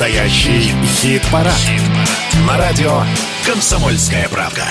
Настоящий хит-парад. Хит На радио «Комсомольская правка».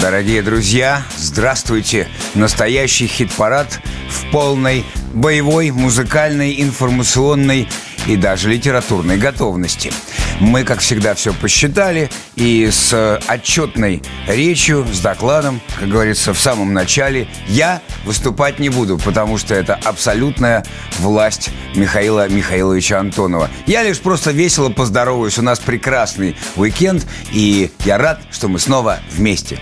Дорогие друзья, здравствуйте! Настоящий хит-парад в полной боевой, музыкальной, информационной и даже литературной готовности – мы, как всегда, все посчитали и с отчетной речью, с докладом, как говорится, в самом начале, я выступать не буду, потому что это абсолютная власть Михаила Михайловича Антонова. Я лишь просто весело поздороваюсь. У нас прекрасный уикенд, и я рад, что мы снова вместе.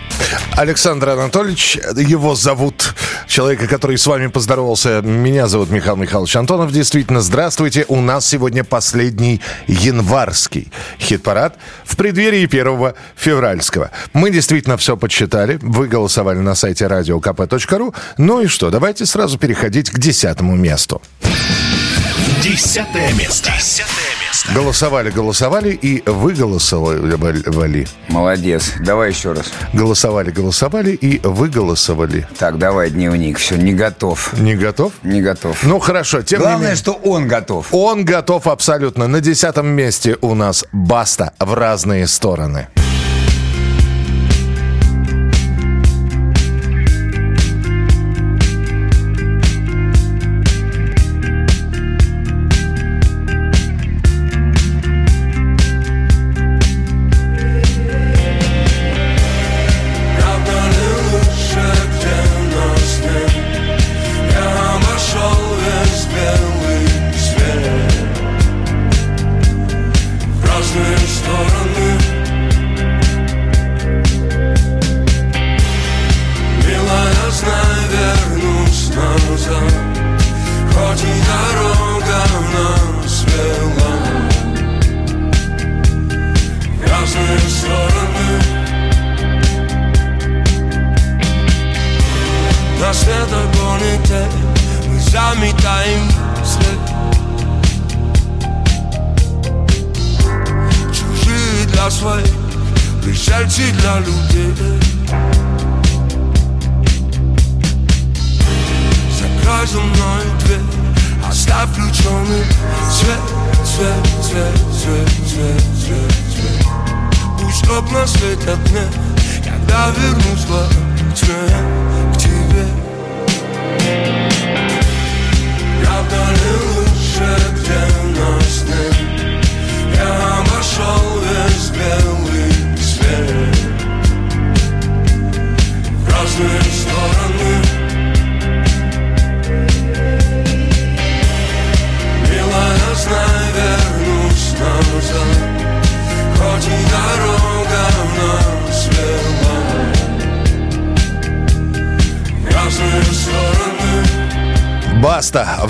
Александр Анатольевич, его зовут, человека, который с вами поздоровался. Меня зовут Михаил Михайлович Антонов. Действительно, здравствуйте. У нас сегодня последний январский хит-парад в преддверии первого февральского. Мы действительно все подсчитали. Вы голосовали на сайте radiokp.ru. Ну и что, давайте сразу переходить к десятому месту. Десятое место. Десятое место. Голосовали, голосовали и вы голосовали. Молодец. Давай еще раз. Голосовали, голосовали и вы голосовали. Так, давай дневник. Все, не готов. Не готов? Не готов. Ну, хорошо. Тем Главное, менее... что он готов. Он готов абсолютно. На десятом месте у нас Баста в разные стороны. Баста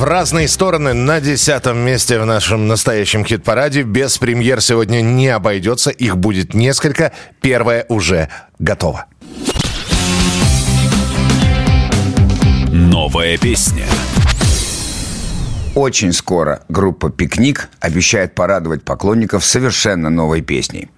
в разные стороны на десятом месте в нашем настоящем хит-параде. Без премьер сегодня не обойдется. Их будет несколько. Первая уже готова. Новая песня. Очень скоро группа «Пикник» обещает порадовать поклонников совершенно новой песней.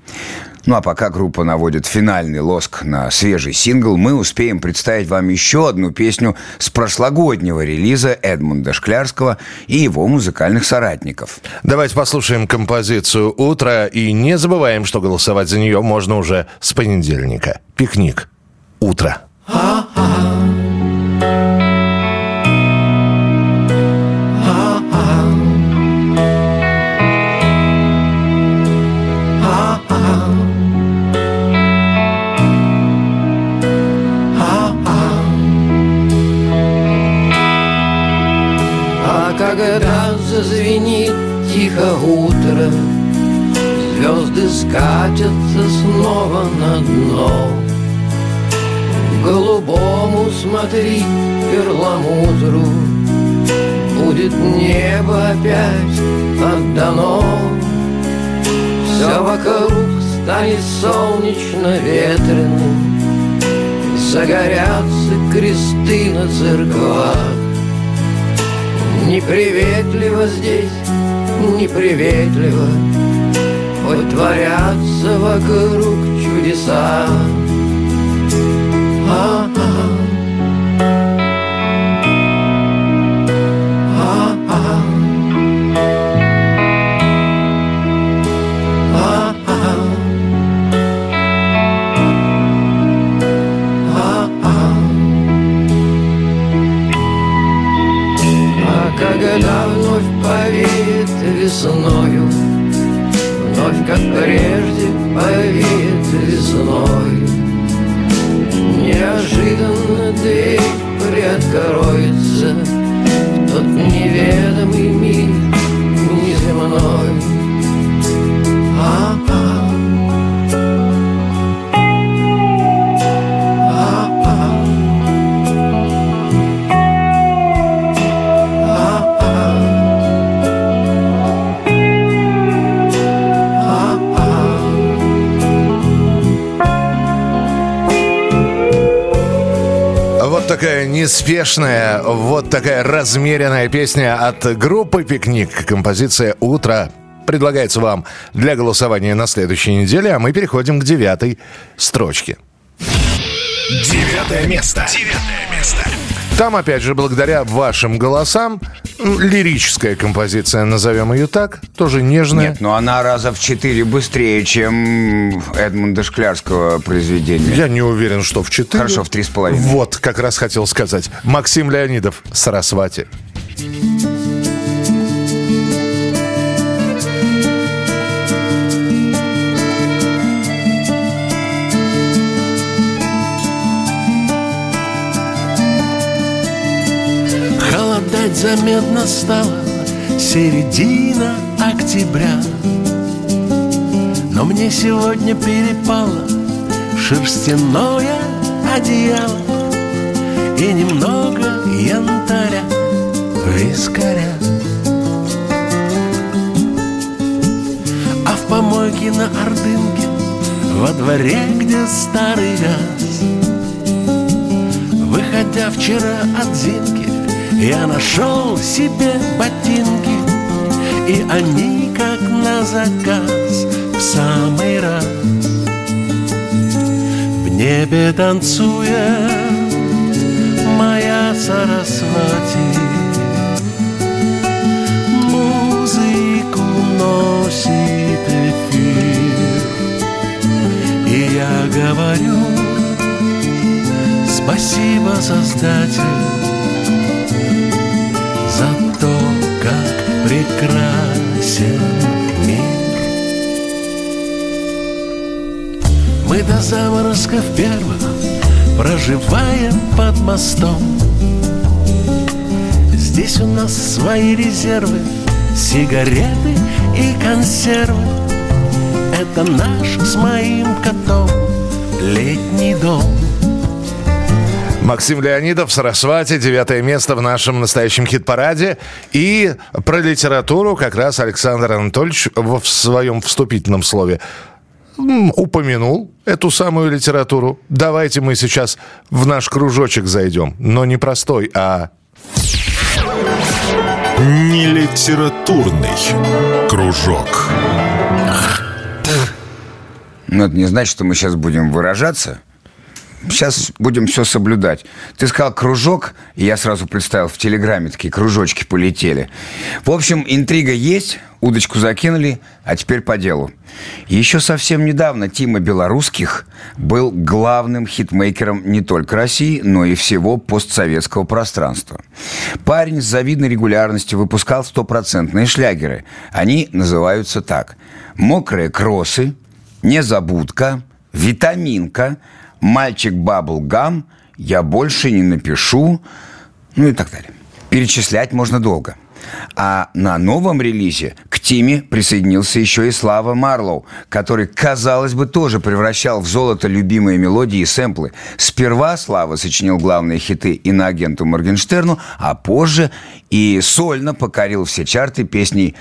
Ну а пока группа наводит финальный лоск на свежий сингл, мы успеем представить вам еще одну песню с прошлогоднего релиза Эдмунда Шклярского и его музыкальных соратников. Давайте послушаем композицию «Утро» и не забываем, что голосовать за нее можно уже с понедельника. «Пикник. Утро». тихо Звезды скатятся снова на дно. Голубому смотри перламутру Будет небо опять отдано. Все вокруг станет солнечно-ветреным Загорятся кресты на церквах. Неприветливо здесь неприветливо порой творятся вокруг чудеса. А -а -а. А -а. когда вновь повеет весною Вновь, как прежде, повеет весной. Неожиданно дверь приоткроется В тот неведомый такая неспешная, вот такая размеренная песня от группы «Пикник». Композиция «Утро» предлагается вам для голосования на следующей неделе, а мы переходим к девятой строчке. Девятое место. Девятое место. Там, опять же, благодаря вашим голосам, лирическая композиция, назовем ее так, тоже нежная. Нет, но она раза в четыре быстрее, чем Эдмунда Шклярского произведения. Я не уверен, что в 4. Хорошо, в три с половиной. Вот, как раз хотел сказать. Максим Леонидов, Сарасвати. Холодать заметно стало середина октября. Но мне сегодня перепало шерстяное одеяло И немного янтаря, вискаря. А в помойке на Ордынке Во дворе, где старый газ Выходя вчера от Зинки Я нашел себе ботинки И они как на заказ В самый раз. В небе танцует Моя Сарасвати Музыку носит эфир. И я говорю Спасибо, Создатель, прекрасен мир. Мы до заморозков первых проживаем под мостом. Здесь у нас свои резервы, сигареты и консервы. Это наш с моим котом летний дом. Максим Леонидов, Сарасвати, девятое место в нашем настоящем хит-параде. И про литературу как раз Александр Анатольевич в своем вступительном слове упомянул эту самую литературу. Давайте мы сейчас в наш кружочек зайдем. Но не простой, а Не литературный кружок. Но это не значит, что мы сейчас будем выражаться. Сейчас будем все соблюдать. Ты сказал кружок, и я сразу представил в Телеграме такие кружочки полетели. В общем, интрига есть, удочку закинули, а теперь по делу. Еще совсем недавно Тима Белорусских был главным хитмейкером не только России, но и всего постсоветского пространства. Парень с завидной регулярностью выпускал стопроцентные шлягеры. Они называются так. «Мокрые кроссы», «Незабудка», «Витаминка», «Мальчик Баблгам», «Я больше не напишу», ну и так далее. Перечислять можно долго. А на новом релизе к Тиме присоединился еще и Слава Марлоу, который, казалось бы, тоже превращал в золото любимые мелодии и сэмплы. Сперва Слава сочинил главные хиты и на агенту Моргенштерну, а позже и сольно покорил все чарты песней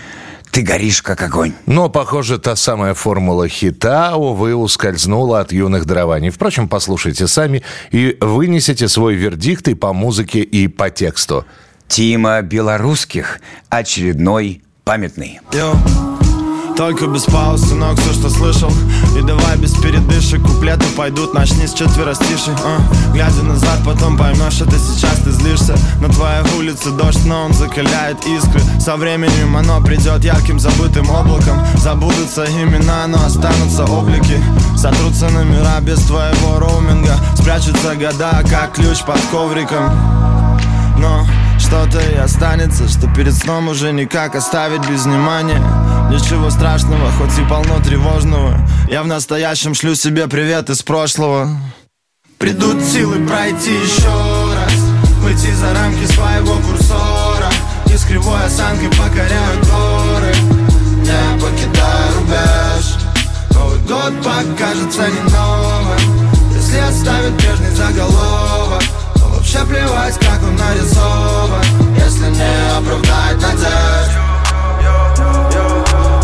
«Ты горишь, как огонь». Но, похоже, та самая формула хита, увы, ускользнула от юных дарований. Впрочем, послушайте сами и вынесите свой вердикт и по музыке, и по тексту. Тима Белорусских очередной памятный. Йо. Только без пауз, сынок, все, что слышал. И давай без передышек, куплеты пойдут Начни с четверостишей, а? Глядя назад, потом поймешь, это сейчас ты злишься. На твоей улице дождь, но он закаляет искры. Со временем оно придет ярким забытым облаком. Забудутся имена, но останутся облики. Сотрутся номера без твоего роуминга. Спрячутся года, как ключ под ковриком. Но что-то и останется Что перед сном уже никак оставить без внимания. Ничего страшного, хоть и полно тревожного. Я в настоящем шлю себе привет из прошлого. Придут силы пройти еще раз Выйти за рамки своего курсора. И с кривой осанкой покоряют горы. Не покидая рубеж Новый год покажется не новым Если оставит прежний заголовок вообще плевать, как он нарисован Если не оправдать надежд.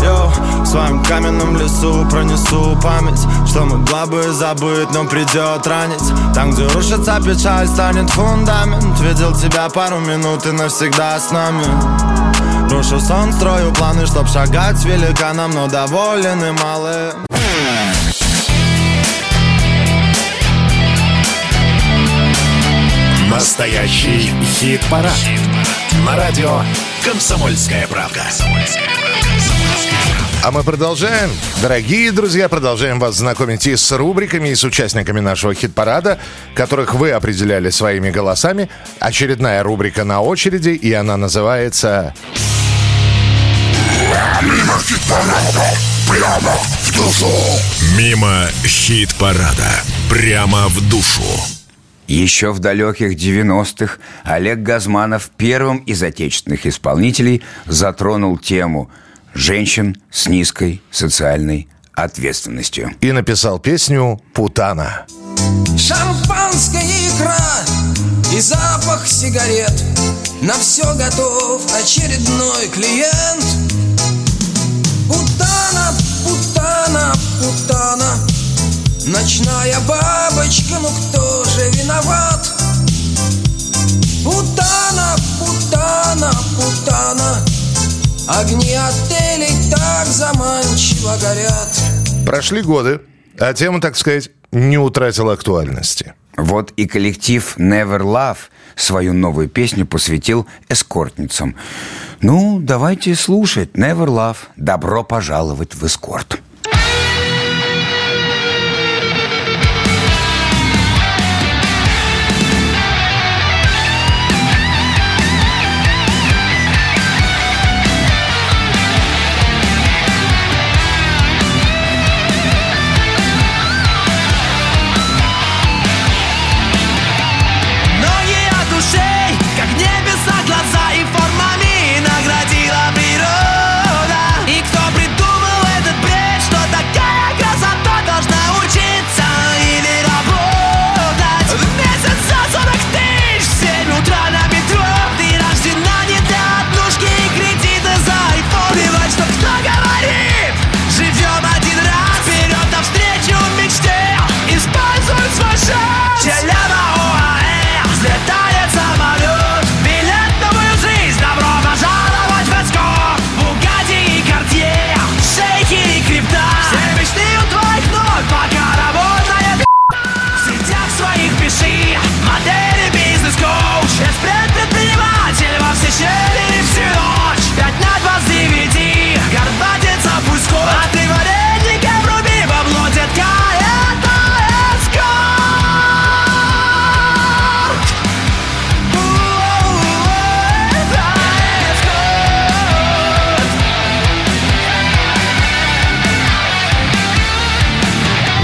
Йоу, в своем каменном лесу пронесу память Что могла бы забыть, но придет ранить Там, где рушится печаль, станет фундамент. Видел тебя пару минут и навсегда с нами. Рушу сон, строю планы, чтоб шагать великаном Но доволен и малым Настоящий хит-парад. На радио «Комсомольская правда». А мы продолжаем. Дорогие друзья, продолжаем вас знакомить и с рубриками, и с участниками нашего хит-парада, которых вы определяли своими голосами. Очередная рубрика на очереди, и она называется... Мимо хит-парада. Прямо в душу. Еще в далеких 90-х Олег Газманов первым из отечественных исполнителей затронул тему женщин с низкой социальной ответственностью. И написал песню «Путана». Шампанская икра и запах сигарет На все готов очередной клиент Путана, путана, путана Ночная бабочка, ну кто же виноват? Путана, путана, путана Огни отелей так заманчиво горят Прошли годы, а тема, так сказать, не утратила актуальности. Вот и коллектив Never Love свою новую песню посвятил эскортницам. Ну, давайте слушать Never Love. Добро пожаловать в эскорт.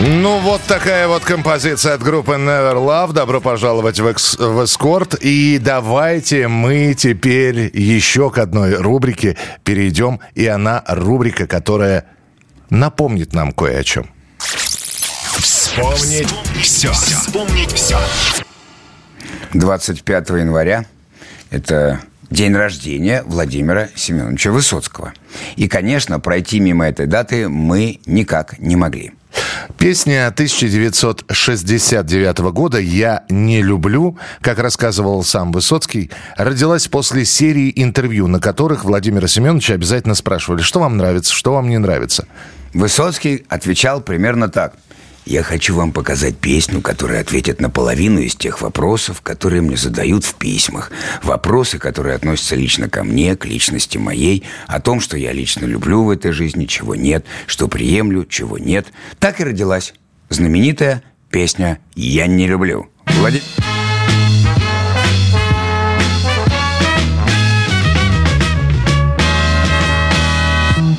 Ну, вот такая вот композиция от группы Never Love. Добро пожаловать в, экс- в эскорт. И давайте мы теперь еще к одной рубрике перейдем. И она рубрика, которая напомнит нам кое о чем. Вспомнить все. Вспомнить все. 25 января – это день рождения Владимира Семеновича Высоцкого. И, конечно, пройти мимо этой даты мы никак не могли. Песня 1969 года «Я не люблю», как рассказывал сам Высоцкий, родилась после серии интервью, на которых Владимира Семеновича обязательно спрашивали, что вам нравится, что вам не нравится. Высоцкий отвечал примерно так. Я хочу вам показать песню, которая ответит на половину из тех вопросов, которые мне задают в письмах. Вопросы, которые относятся лично ко мне, к личности моей, о том, что я лично люблю в этой жизни, чего нет, что приемлю, чего нет. Так и родилась знаменитая песня «Я не люблю». Владимир...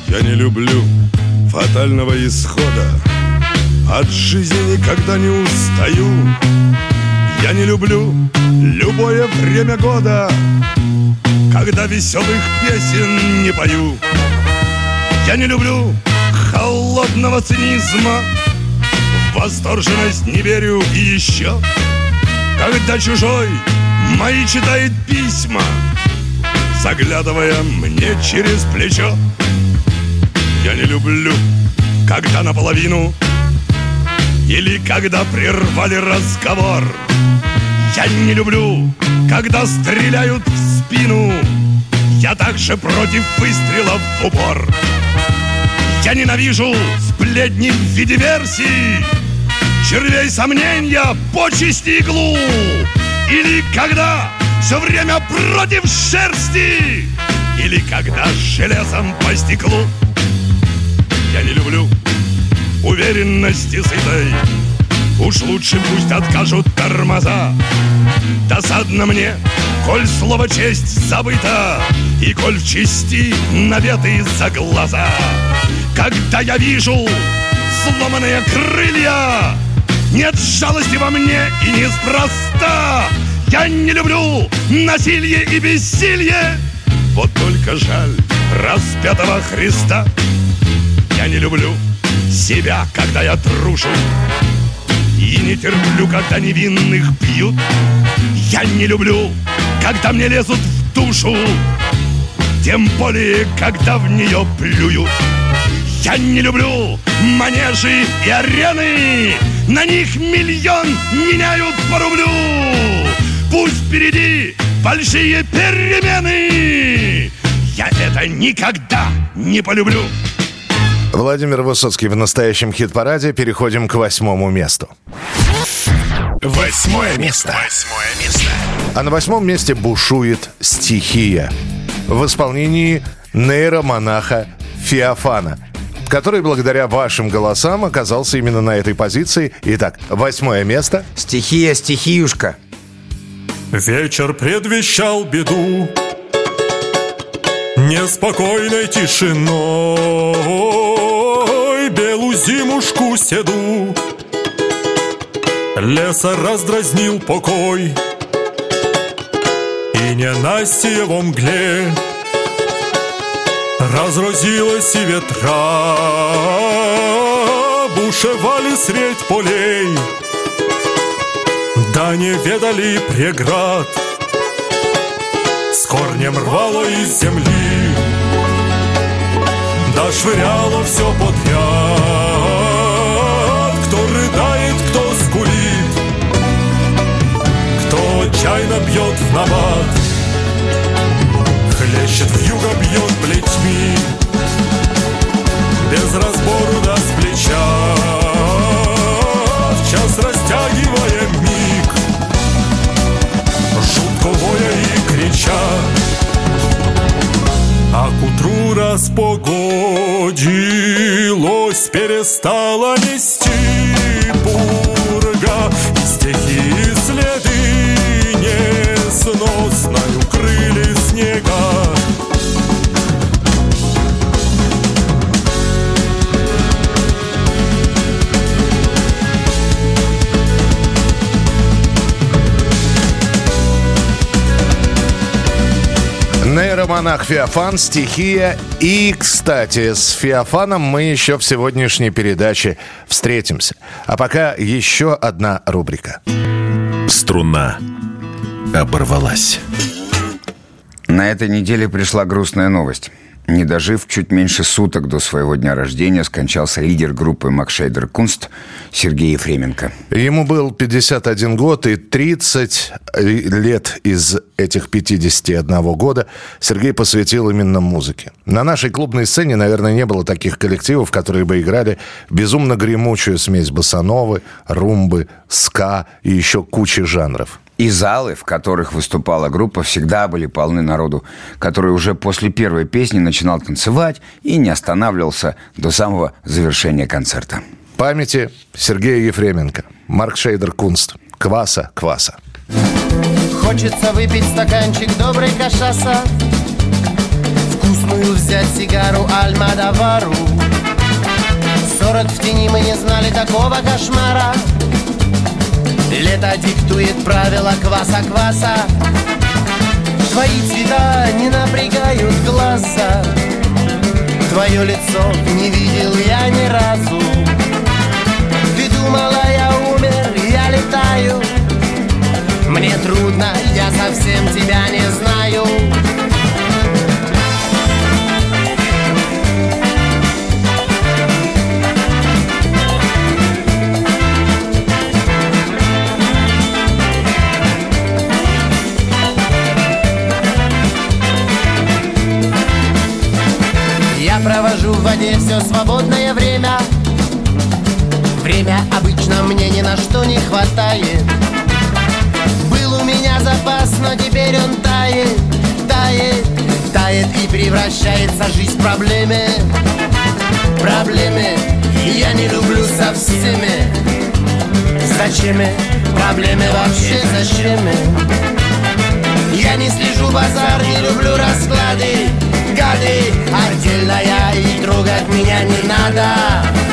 Я не люблю фатального исхода от жизни никогда не устаю. Я не люблю любое время года Когда веселых песен не пою. Я не люблю холодного цинизма В восторженность не верю. И еще Когда чужой мои читает письма Заглядывая мне через плечо. Я не люблю, когда наполовину Или когда прервали разговор. Я не люблю, когда стреляют в спину. Я также против выстрелов в упор. Я ненавижу сплетни в виде версий Червей сомнения, почести иглу. Или когда все время против шерсти Или когда железом по стеклу. Я не люблю уверенности сытой. Уж лучше пусть откажут тормоза. Досадно мне, коль слово честь забыто И коль в чести наветы за глаза. Когда я вижу сломанные крылья Нет жалости во мне и неспроста. Я не люблю насилие и бессилие. Вот только жаль распятого Христа Я не люблю себя, когда я трушу. И не терплю, когда невинных бьют. Я не люблю, когда мне лезут в душу. Тем более, когда в нее плюют я не люблю манежи и арены. На них миллион меняют по рублю. Пусть впереди большие перемены. Я это никогда не полюблю Владимир Высоцкий в настоящем хит-параде. Переходим к восьмому месту. Восьмое место. Восьмое место. А на восьмом месте бушует «Стихия» в исполнении нейромонаха Феофана который благодаря вашим голосам оказался именно на этой позиции. Итак, восьмое место. Стихия, стихиюшка. Вечер предвещал беду Неспокойной тишиной Белую зимушку седу. Леса раздразнил покой. И ненастье во мгле Разразилась и ветра. Бушевали средь полей. Да не ведали преград корнем рвало из земли. Да швыряло все подряд Кто рыдает, кто скулит. Кто отчаянно бьет в набат. Хлещет в юго, бьет плетьми. Без разбору А к утру распогодилось Перестала нести пурга. И стихи следы несносно укрыли снега Нейромонах Феофан, стихия. И, кстати, с Феофаном мы еще в сегодняшней передаче встретимся. А пока еще одна рубрика. Струна оборвалась. На этой неделе пришла грустная новость. Не дожив чуть меньше суток до своего дня рождения, скончался лидер группы Макшейдер Кунст Сергей Ефременко. Ему был 51 год, и 30 лет из этих 51 года Сергей посвятил именно музыке. На нашей клубной сцене, наверное, не было таких коллективов, которые бы играли безумно гремучую смесь басановы, румбы, ска и еще кучи жанров. И залы, в которых выступала группа, всегда были полны народу, который уже после первой песни начинал танцевать и не останавливался до самого завершения концерта. Памяти Сергея Ефременко, Марк Шейдер Кунст, Кваса, Кваса. Хочется выпить стаканчик доброй кашаса Вкусную взять сигару Альмадавару Сорок в тени мы не знали такого кошмара Лето диктует правила кваса-кваса Твои цвета не напрягают глаза. Твое лицо не видел я ни разу. Ты думала, я умер, я летаю. Мне трудно, я совсем тебя не знаю Провожу в воде все свободное время Время обычно мне ни на что не хватает Был у меня запас, но теперь он тает, тает, тает И превращается жизнь в проблемы Проблемы я не люблю со всеми Зачем? Проблемы вообще зачем? Я не слежу базар, не люблю расклады Гады, отдельная и трогать меня не надо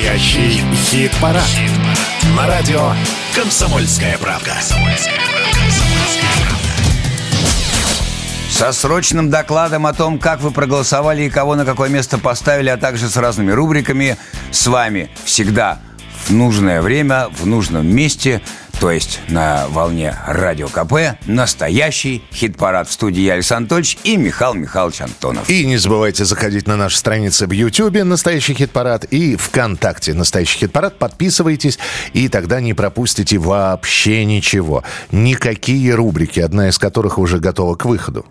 Настоящий хит-парад. На радио «Комсомольская правка». Со срочным докладом о том, как вы проголосовали и кого на какое место поставили, а также с разными рубриками, с вами всегда в нужное время, в нужном месте, то есть на волне Радио КП, настоящий хит-парад в студии я, Александр Анатольевич и Михаил Михайлович Антонов. И не забывайте заходить на наши страницы в Ютьюбе «Настоящий хит-парад» и ВКонтакте «Настоящий хит-парад». Подписывайтесь, и тогда не пропустите вообще ничего. Никакие рубрики, одна из которых уже готова к выходу.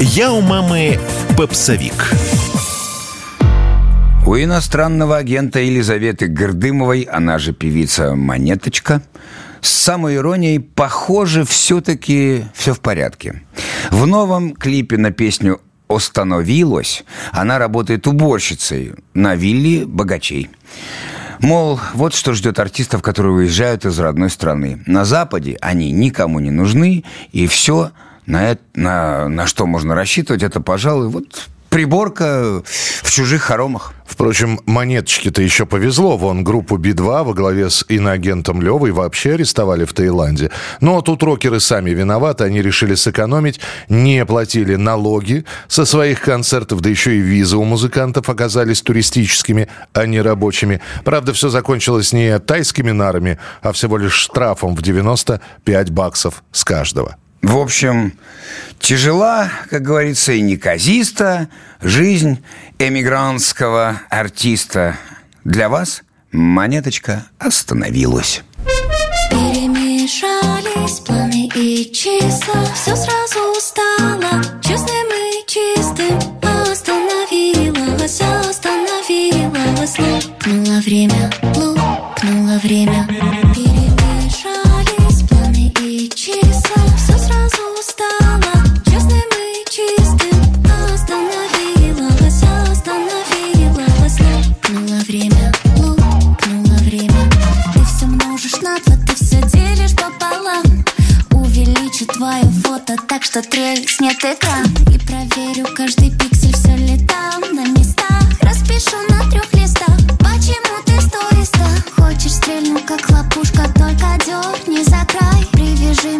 Я у мамы попсовик. У иностранного агента Елизаветы Гордымовой, она же певица Монеточка, с самой иронией, похоже, все-таки все в порядке. В новом клипе на песню «Остановилось» она работает уборщицей на вилле богачей. Мол, вот что ждет артистов, которые уезжают из родной страны. На Западе они никому не нужны, и все, на, это, на, на что можно рассчитывать, это, пожалуй, вот приборка в чужих хоромах. Впрочем, монеточке-то еще повезло. Вон группу Би-2 во главе с иноагентом Левой вообще арестовали в Таиланде. Но тут рокеры сами виноваты. Они решили сэкономить, не платили налоги со своих концертов, да еще и визы у музыкантов оказались туристическими, а не рабочими. Правда, все закончилось не тайскими нарами, а всего лишь штрафом в 95 баксов с каждого. В общем, тяжела, как говорится, и неказиста жизнь эмигрантского артиста. Для вас монеточка остановилась. Перемешались планы и числа Все сразу стало честным и чистым Остановилось, остановилось Лопнуло время, лопнуло время Увеличу твое фото так, что треснет экран. И проверю каждый пиксель, все ли там на местах. Распишу на трех листах, почему ты стоиста Хочешь стрельну, как лопушка, только дерни за край. Привяжи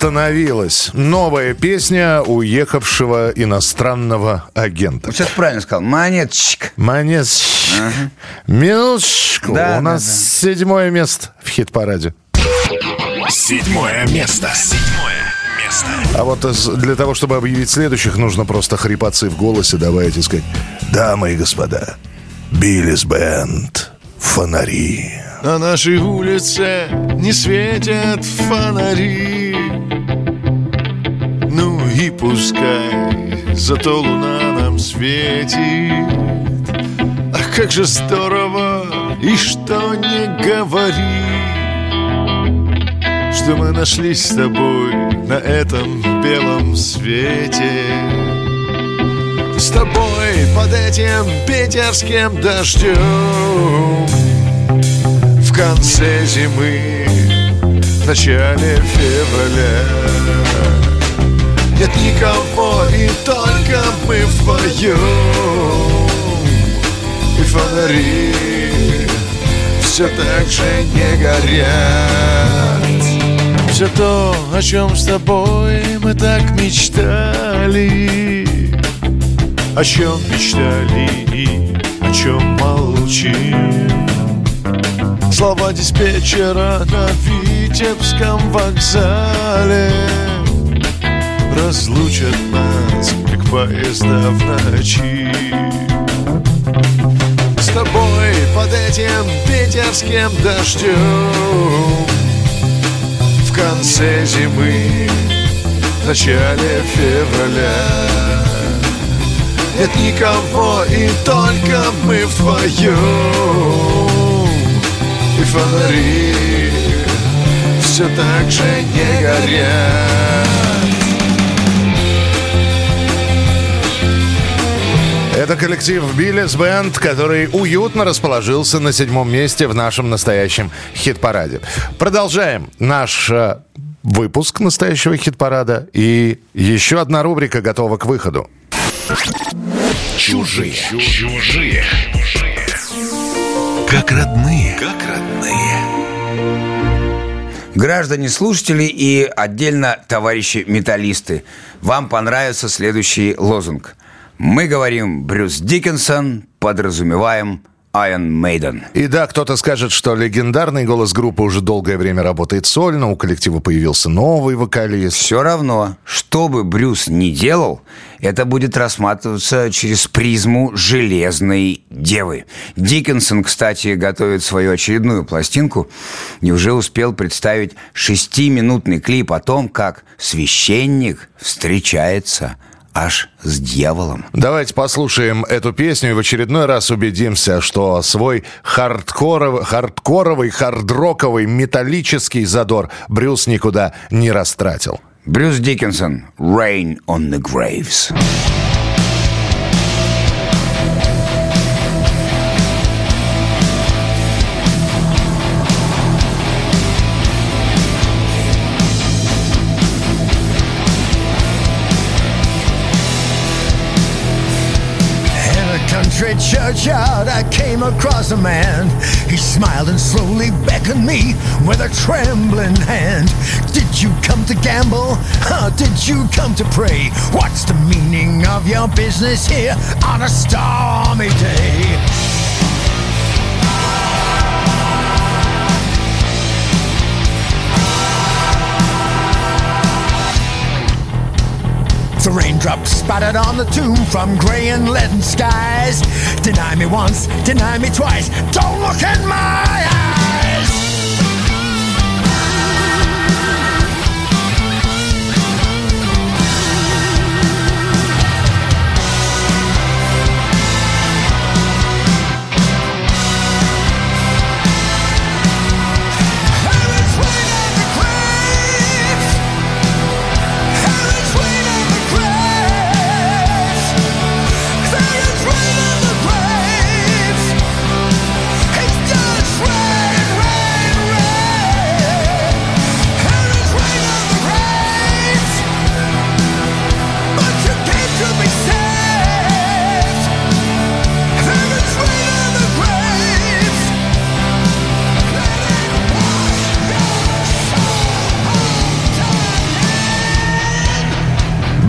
остановилась. Новая песня уехавшего иностранного агента. Сейчас правильно сказал. Монеточка. Монеточка. Минуточку. Да, У да, нас да. седьмое место в хит-параде. Седьмое место. Седьмое место. А вот для того, чтобы объявить следующих, нужно просто хрипотцы в голосе добавить и сказать «Дамы и господа, Биллис Бенд, фонари». На нашей улице не светят фонари пускай, зато луна нам светит. Ах, как же здорово, и что не говори Что мы нашлись с тобой на этом белом свете. С тобой под этим питерским дождем в конце зимы, в начале февраля Нет никого, и только мы вдвоем И фонари все так же не горят. Все то, о чем с тобой мы так мечтали. О чем мечтали и о чем молчим. Слова диспетчера на Витебском вокзале Разлучат нас, как поезда в ночи С тобой под этим питерским дождем. В конце зимы, в начале февраля. Нет никого, и только мы вдвоем. И фонари все так же не горят. Это коллектив Биллис Бенд, который уютно расположился на седьмом месте в нашем настоящем хит-параде. Продолжаем наш э, выпуск настоящего хит-парада. И еще одна рубрика готова к выходу. Чужие. Чужие. Как родные. Как родные. Граждане слушатели и отдельно товарищи металлисты, вам понравится следующий лозунг. Мы говорим Брюс Диккенсон, подразумеваем Iron Maiden. И да, кто-то скажет, что легендарный голос группы уже долгое время работает сольно, у коллектива появился новый вокалист. Все равно, что бы Брюс ни делал, это будет рассматриваться через призму железной девы. Диккенсон, кстати, готовит свою очередную пластинку и уже успел представить шестиминутный клип о том, как священник встречается аж с дьяволом. Давайте послушаем эту песню и в очередной раз убедимся, что свой хардкоровый, хардкоровый хардроковый, металлический задор Брюс никуда не растратил. Брюс Диккенсон «Rain on the Graves». Churchyard, I came across a man. He smiled and slowly beckoned me with a trembling hand. Did you come to gamble? Or did you come to pray? What's the meaning of your business here on a stormy day? The raindrops spattered on the tomb from grey and leaden skies. Deny me once, deny me twice. Don't look in my eyes.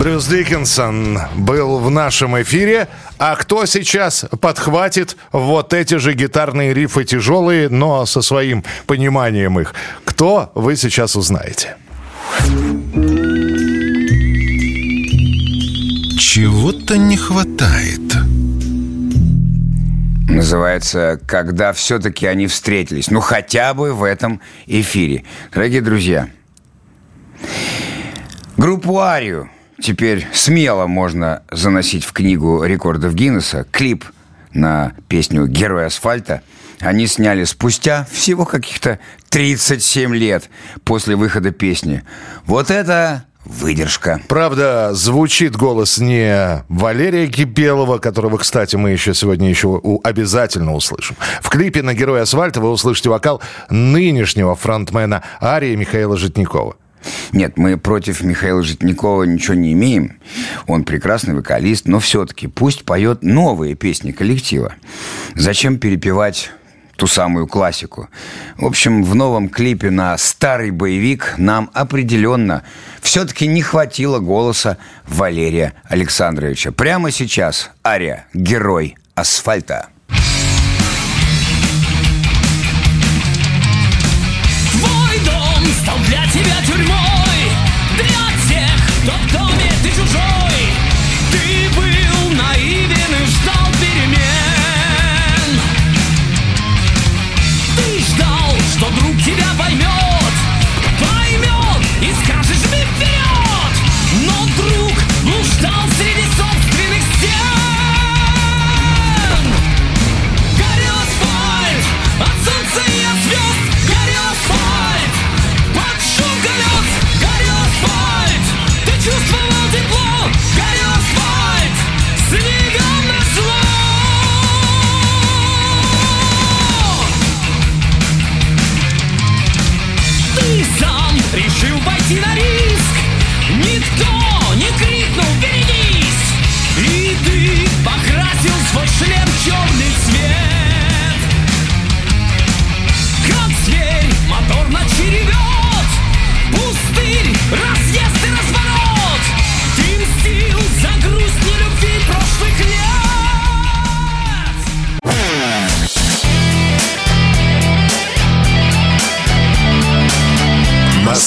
Брюс Диккенсон был в нашем эфире. А кто сейчас подхватит вот эти же гитарные рифы тяжелые, но со своим пониманием их? Кто, вы сейчас узнаете. Чего-то не хватает. Называется «Когда все-таки они встретились». Ну, хотя бы в этом эфире. Дорогие друзья, группу «Арию» теперь смело можно заносить в книгу рекордов Гиннесса. Клип на песню «Герой асфальта» они сняли спустя всего каких-то 37 лет после выхода песни. Вот это выдержка. Правда, звучит голос не Валерия Кипелова, которого, кстати, мы еще сегодня еще обязательно услышим. В клипе на «Герой асфальта» вы услышите вокал нынешнего фронтмена Арии Михаила Житникова. Нет, мы против Михаила Житникова ничего не имеем. Он прекрасный вокалист, но все-таки пусть поет новые песни коллектива. Зачем перепевать ту самую классику? В общем, в новом клипе на старый боевик нам определенно все-таки не хватило голоса Валерия Александровича. Прямо сейчас Ария, герой асфальта.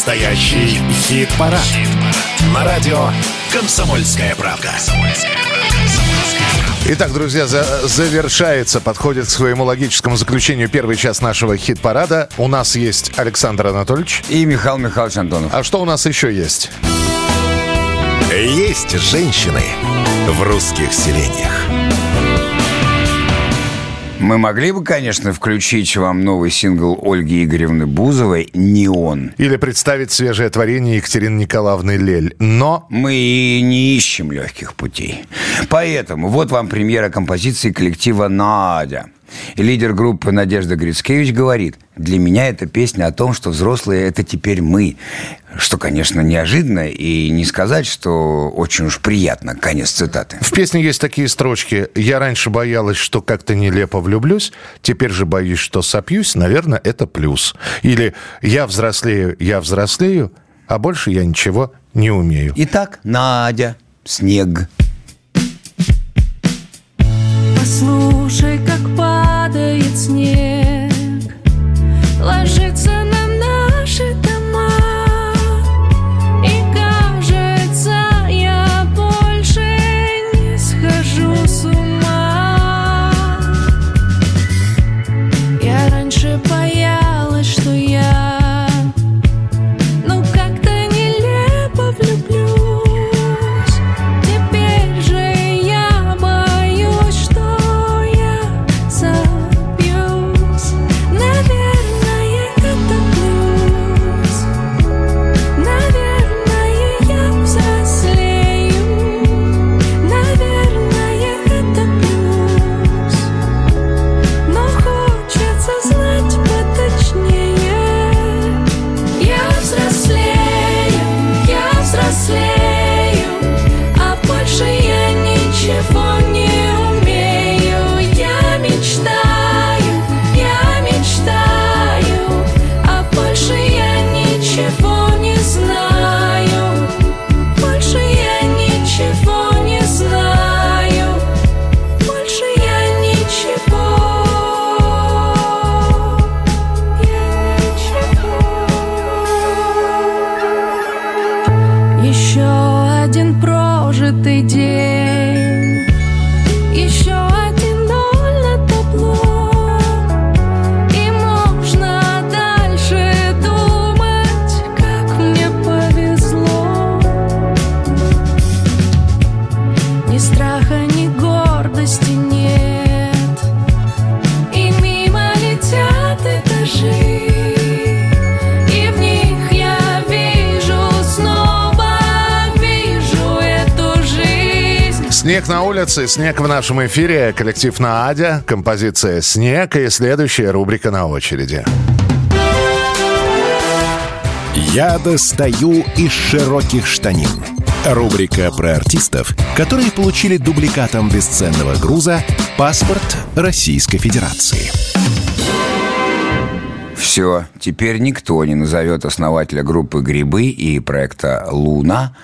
Настоящий хит-парад. На радио «Комсомольская правда». Итак, друзья, за- завершается, подходит к своему логическому заключению первый час нашего хит-парада. У нас есть Александр Анатольевич. И Михаил Михайлович Антонов. А что у нас еще есть? Есть женщины в русских селениях. Мы могли бы, конечно, включить вам новый сингл Ольги Игоревны Бузовой «Неон». Или представить свежее творение Екатерины Николаевны Лель. Но Мы и не ищем легких путей. Поэтому вот вам премьера композиции коллектива «Надя». Лидер группы Надежда Грицкевич говорит, для меня эта песня о том, что взрослые – это теперь мы. Что, конечно, неожиданно, и не сказать, что очень уж приятно. Конец цитаты. в песне есть такие строчки. «Я раньше боялась, что как-то нелепо влюблюсь, теперь же боюсь, что сопьюсь, наверное, это плюс». Или «Я взрослею, я взрослею, а больше я ничего не умею». Итак, Надя, снег. Послушай, как падает снег, ложится Снег на улице, снег в нашем эфире, коллектив Наадя, композиция «Снег» и следующая рубрика на очереди. Я достаю из широких штанин. Рубрика про артистов, которые получили дубликатом бесценного груза паспорт Российской Федерации. Все, теперь никто не назовет основателя группы «Грибы» и проекта «Луна»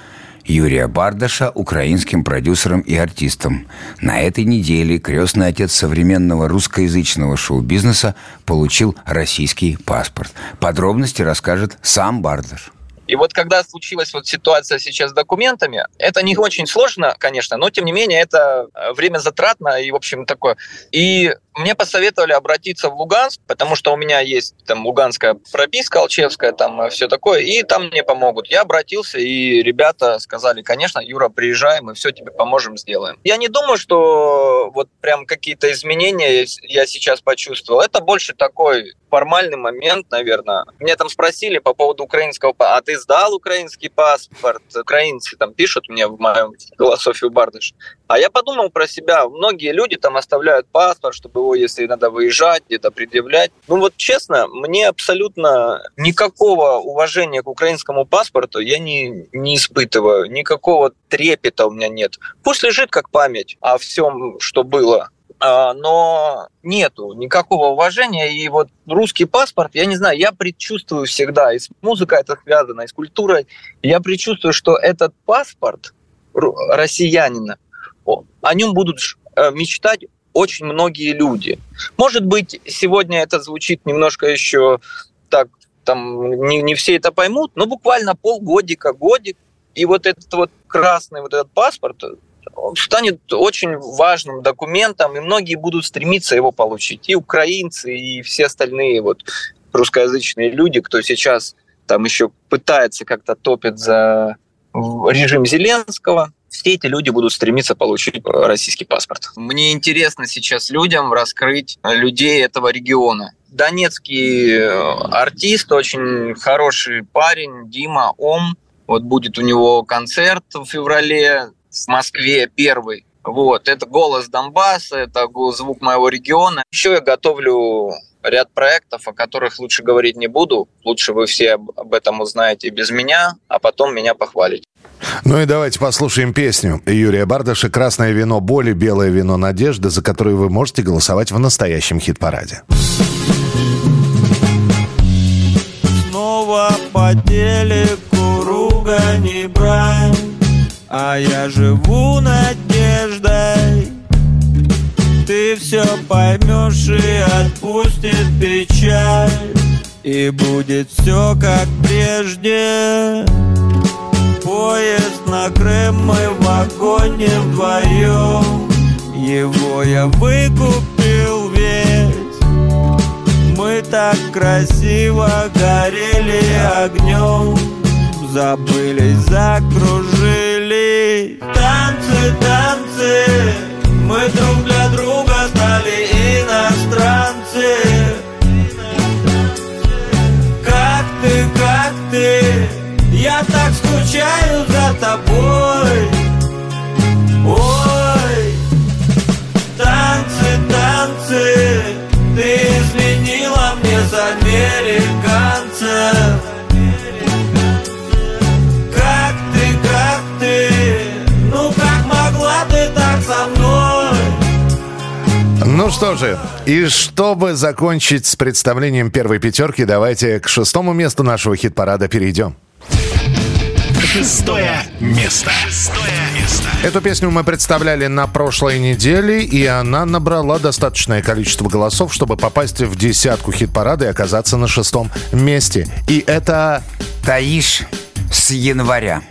Юрия Бардаша украинским продюсером и артистом. На этой неделе крестный отец современного русскоязычного шоу-бизнеса получил российский паспорт. Подробности расскажет сам Бардаш. И вот когда случилась вот ситуация сейчас с документами, это не очень сложно, конечно, но тем не менее это э, время затратно и, в общем, такое. И мне посоветовали обратиться в Луганск, потому что у меня есть там луганская прописка, алчевская, там все такое, и там мне помогут. Я обратился, и ребята сказали, конечно, Юра, приезжай, мы все тебе поможем, сделаем. Я не думаю, что вот прям какие-то изменения я сейчас почувствовал. Это больше такой формальный момент, наверное. Меня там спросили по поводу украинского, а ты сдал украинский паспорт? Украинцы там пишут мне в моем философию Бардыш. А я подумал про себя. Многие люди там оставляют паспорт, чтобы его, если надо выезжать, где-то предъявлять. Ну вот честно, мне абсолютно никакого уважения к украинскому паспорту я не, не испытываю. Никакого трепета у меня нет. Пусть лежит как память о всем, что было. А, но нету никакого уважения. И вот русский паспорт, я не знаю, я предчувствую всегда, и с музыкой это связано, и с культурой, я предчувствую, что этот паспорт россиянина, о, нем будут э, мечтать очень многие люди. Может быть, сегодня это звучит немножко еще так, там не, не все это поймут, но буквально полгодика, годик, и вот этот вот красный вот этот паспорт, станет очень важным документом, и многие будут стремиться его получить. И украинцы, и все остальные вот русскоязычные люди, кто сейчас там еще пытается как-то топит за режим Зеленского, все эти люди будут стремиться получить российский паспорт. Мне интересно сейчас людям раскрыть людей этого региона. Донецкий э, артист, очень хороший парень, Дима Ом. Вот будет у него концерт в феврале в Москве первый. Вот, это голос Донбасса, это звук моего региона. Еще я готовлю ряд проектов, о которых лучше говорить не буду. Лучше вы все об об этом узнаете без меня, а потом меня похвалите. Ну и давайте послушаем песню Юрия Бардаша «Красное вино боли, белое вино надежды», за которую вы можете голосовать в настоящем хит-параде. Снова по телеку ругань и брань А я живу надеждой. Ты все поймешь и отпустит печаль. И будет все как прежде. Поезд на Крым, мы в вагоне вдвоем Его я выкупил весь. Мы так красиво горели огнем Забылись, закружились Танцы, танцы Мы друг для друга стали иностранцы. Как ты, как ты Я так скучаю за тобой. Ой Танцы, танцы Ты изменила мне с американцем так со мной Ну что же, и чтобы закончить с представлением первой пятерки, давайте к шестому месту нашего хит-парада перейдем. Шестое место. Шестое место. Эту песню мы представляли на прошлой неделе, и она набрала достаточное количество голосов, чтобы попасть в десятку хит-парада и оказаться на шестом месте. И это... Таиш с января.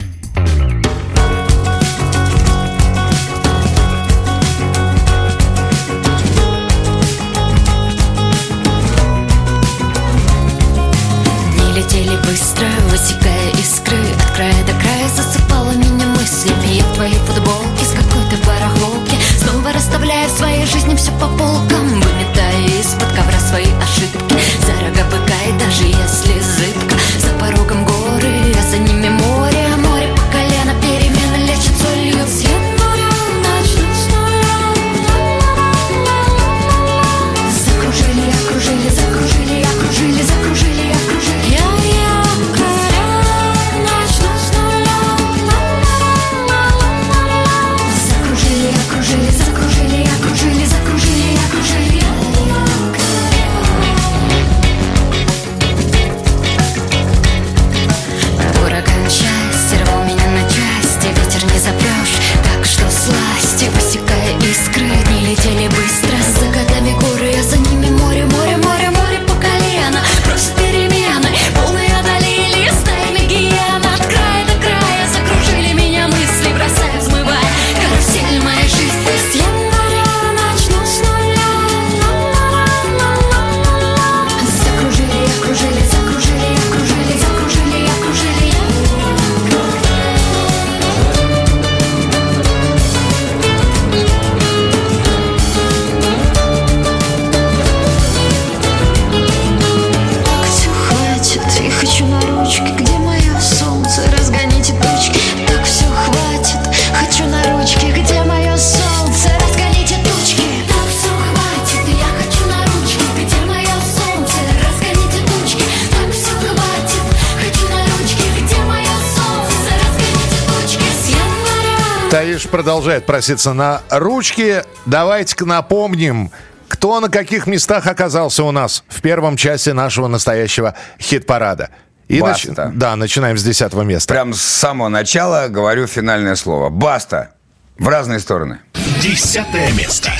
Продолжает проситься на ручки. Давайте-ка напомним, кто на каких местах оказался у нас в первом часе нашего настоящего хит-парада. И нач-. Да, начинаем с десятого места. Прям с самого начала говорю финальное слово. Баста. В разные стороны. Десятое место.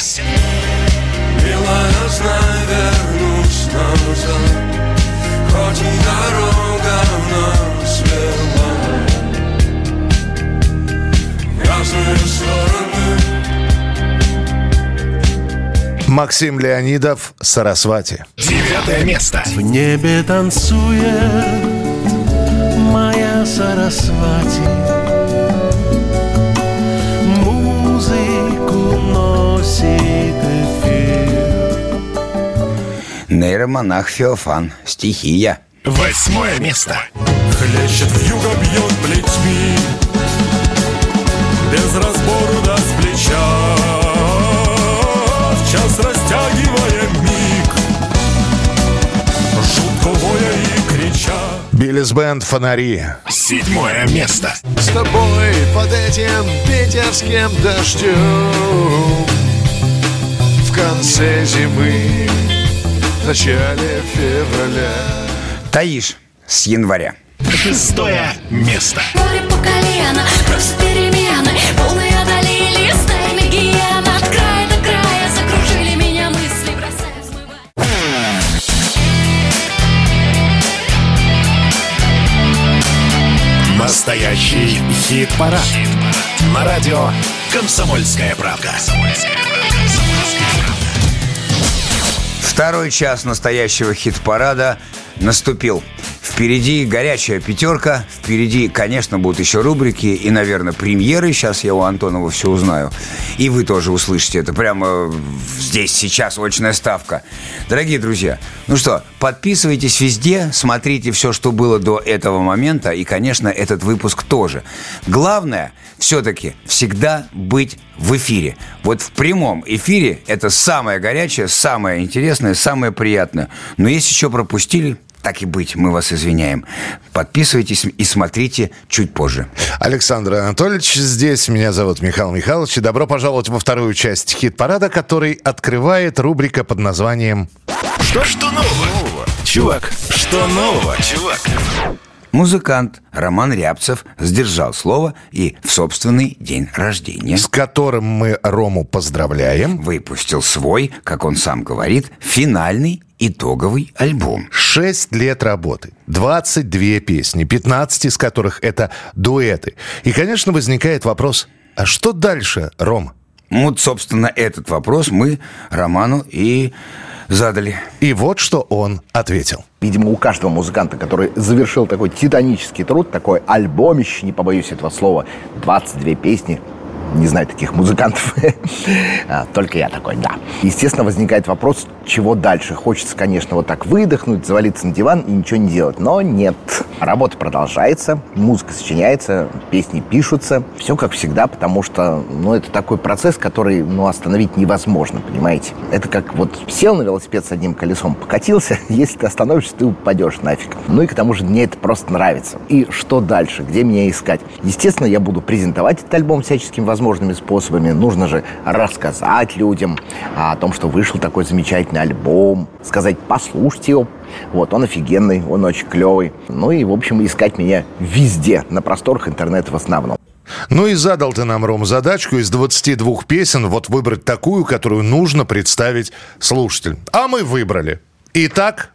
Милая, знай, вернусь назад Хоть и дорога нас вела в Разные Максим Леонидов, Сарасвати. Девятое место. В небе танцует моя Сарасвати Музыку носит эфир Нейромонах Феофан. Стихия. Восьмое место. Хлещет в юго, бьет плетьми Без разбору да с плеча час растягивая миг Жутко воя и крича Биллис Бенд, фонари. Седьмое место. С тобой под этим питерским дождем В конце зимы, в начале февраля Таиш. С января. Шестое место. Море по колено, просто перемены Волны Настоящий хит-парад. На радио «Комсомольская правда». Второй час настоящего хит-парада наступил. Впереди горячая пятерка, впереди, конечно, будут еще рубрики и, наверное, премьеры. Сейчас я у Антонова все узнаю. И вы тоже услышите это прямо здесь, сейчас, очная ставка. Дорогие друзья, ну что, подписывайтесь везде, смотрите все, что было до этого момента, и, конечно, этот выпуск тоже. Главное, все-таки, всегда быть в эфире. Вот в прямом эфире это самое горячее, самое интересное, самое приятное. Но если еще пропустили, так и быть, мы вас извиняем. Подписывайтесь и смотрите чуть позже. Александр Анатольевич здесь. Меня зовут Михаил Михайлович. И добро пожаловать во вторую часть хит-парада, который открывает рубрика под названием Что, что нового? Чувак, что нового, чувак? Музыкант Роман Рябцев сдержал слово и в собственный день рождения с которым мы Рому поздравляем. выпустил свой, как он сам говорит, финальный итоговый альбом. Шесть лет работы, 22 песни, 15 из которых это дуэты. И, конечно, возникает вопрос, а что дальше, Ром? Вот, собственно, этот вопрос мы Роману и задали. И вот что он ответил. Видимо, у каждого музыканта, который завершил такой титанический труд, такой альбомище, не побоюсь этого слова, 22 песни, не знаю таких музыкантов, А, только я такой, да. Естественно, возникает вопрос, чего дальше. Хочется, конечно, вот так выдохнуть, завалиться на диван и ничего не делать, но нет. Работа продолжается, музыка сочиняется, песни пишутся, все как всегда, потому что, ну, это такой процесс, который, ну, остановить невозможно, понимаете? Это как вот сел на велосипед с одним колесом, покатился, если ты остановишься, ты упадешь нафиг. Ну и к тому же мне это просто нравится. И что дальше? Где меня искать? Естественно, я буду презентовать этот альбом всяческими возможными способами. Нужно же рассказать людям о том, что вышел такой замечательный альбом. Сказать, послушайте его. Вот, он офигенный, он очень клевый. Ну и, в общем, искать меня везде, на просторах интернета в основном. Ну и задал ты нам, Ром, задачку из 22 песен вот выбрать такую, которую нужно представить слушателям. А мы выбрали. Итак,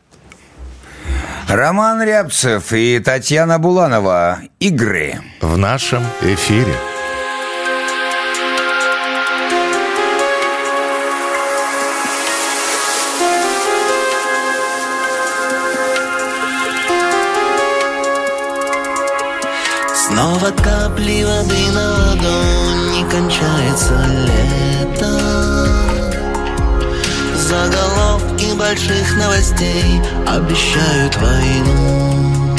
Роман Рябцев и Татьяна Буланова. Игры. в нашем эфире. Снова капли воды на ладонь Не кончается лето. Заголовки больших новостей Обещают войну.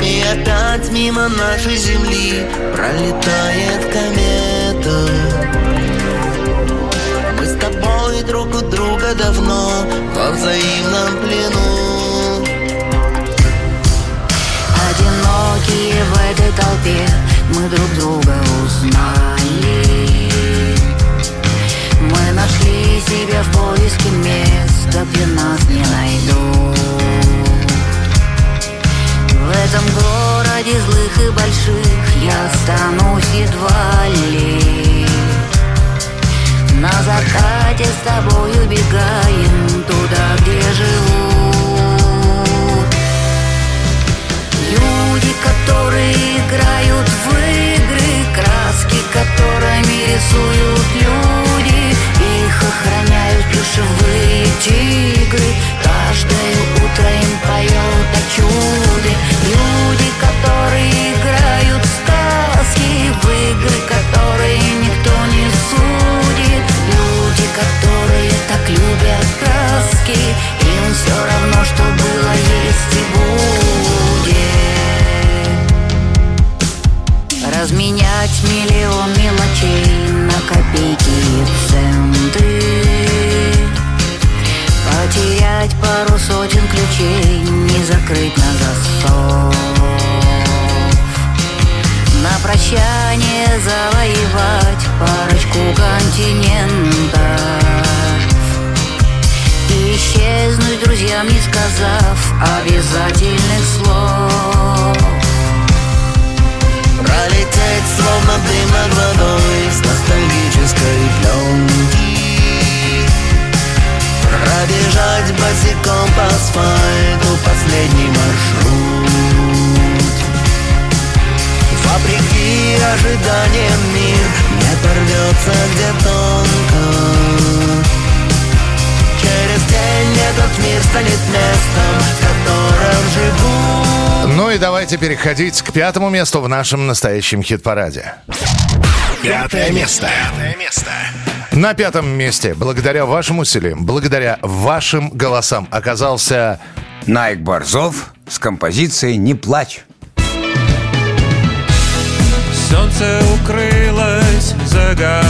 И опять мимо нашей земли Пролетает комета. Мы с тобой друг у друга давно Во взаимном плену Одинокие в этой толпе. Мы друг друга узнали. Мы нашли себя в поиске места, где нас не найдут. В этом городе злых и больших я останусь едва ли. На закате с тобой убегаем туда, где живут которые играют в игры Краски, которыми рисуют люди. Их охраняют плюшевые тигры. Каждое утро им поет о чуде. Люди, которые играют в сказки В игры, которые никто не судит. Люди, которые так любят краски Им все равно, что было, есть и будет Разменять миллион мелочей на копейки и центы. Потерять пару сотен ключей, не закрыть на засов. На прощание завоевать парочку континентов. И исчезнуть друзьям, не сказав обязательных слов Пролететь словно дым над водой С ностальгической пленки. Пробежать босиком по асфальту Последний маршрут. Вопреки ожиданиям мир Не порвется где тонко день этот мир станет местом В котором живу Ну и давайте переходить к пятому месту в нашем настоящем хит-параде. Пятое место. Пятое место. На пятом месте, благодаря вашим усилиям, благодаря вашим голосам, оказался Найк Борзов с композицией «Не плачь». Солнце укрылось за горой,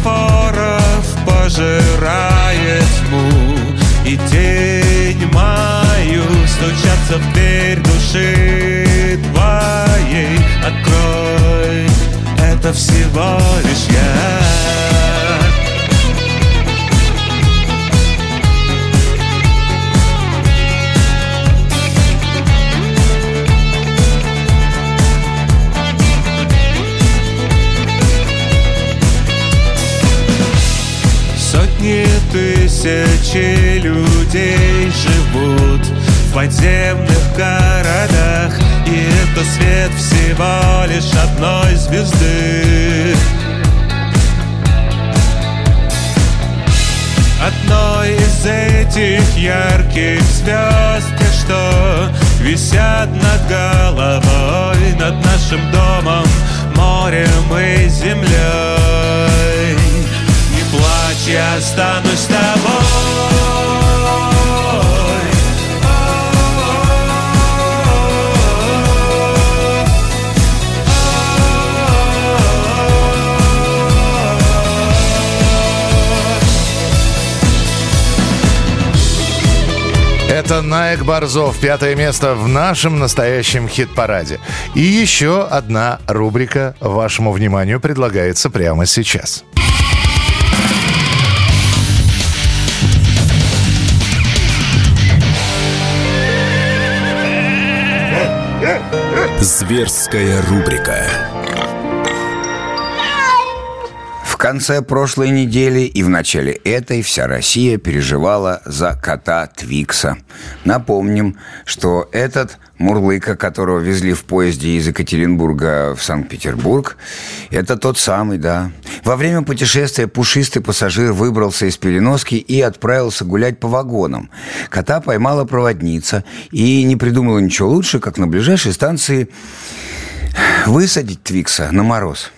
светофоров пожирает тьму И тень мою стучатся в дверь души твоей. Открой, это всего лишь я тысячи людей живут в подземных городах И это свет всего лишь одной звезды. Одной из этих ярких звезд Те, что висят над головой Над нашим домом, морем и землей я останусь с тобой Это Наек Борзов, пятое место в нашем настоящем хит-параде. И еще одна рубрика вашему вниманию предлагается прямо сейчас. Зверская рубрика. Конце прошлой недели и в начале этой вся Россия переживала за кота Твикса. Напомним, что этот Мурлыка, которого везли в поезде из Екатеринбурга в Санкт-Петербург, это тот самый, да. Во время путешествия пушистый пассажир выбрался из переноски и отправился гулять по вагонам. Кота поймала проводница и не придумала ничего лучше, как на ближайшей станции высадить Твикса на мороз.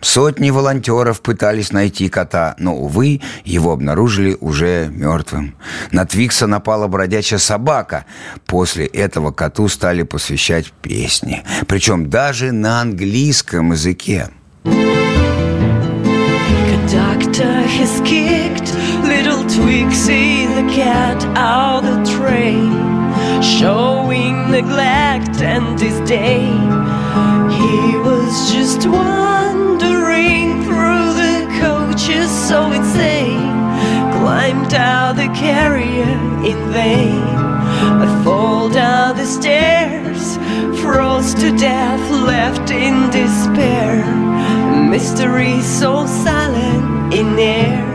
Сотни волонтеров пытались найти кота, но, увы, его обнаружили уже мертвым. На Твикса напала бродячая собака. После этого коту стали посвящать песни. Причем даже на английском языке. He was just wandering climbed out the carrier in vain. I fall down the stairs, froze to death, left in despair. Mystery so silent in air.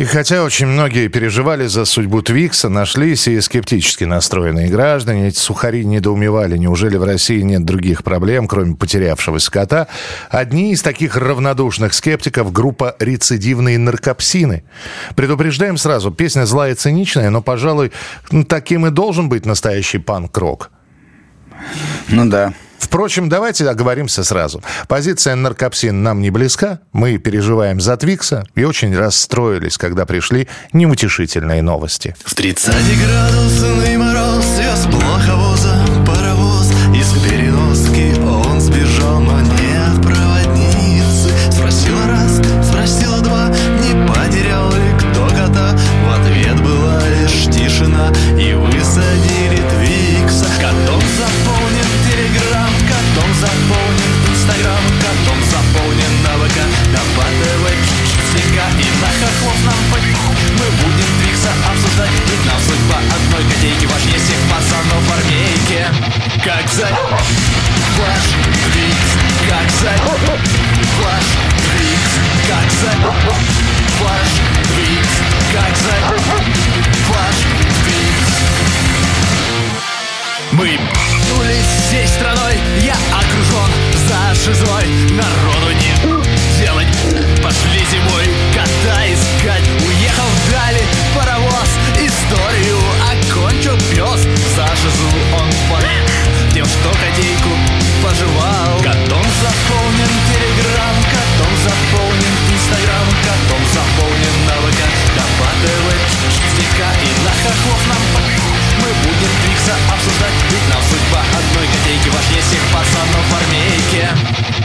И хотя очень многие переживали за судьбу Твикса, нашлись и скептически настроенные граждане. Эти сухари недоумевали, неужели в России нет других проблем, кроме потерявшегося кота. Одни из таких равнодушных скептиков – группа «Рецидивные наркопсины». Предупреждаем сразу, песня злая и циничная, но, пожалуй, таким и должен быть настоящий панк-рок. Ну да. Впрочем, давайте оговоримся сразу. Позиция наркопсин нам не близка. Мы переживаем за Твикса и очень расстроились, когда пришли неутешительные новости. В 30 градусный мороз вез плоховоза паровоз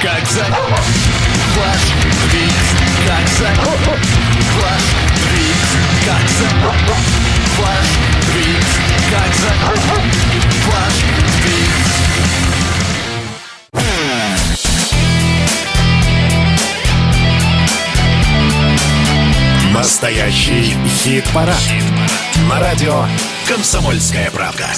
Как за флаш Твикс Как за флаш Твикс Как за флаш Твикс Как за флаш Твикс Настоящий хит-парад. На радио «Комсомольская правда».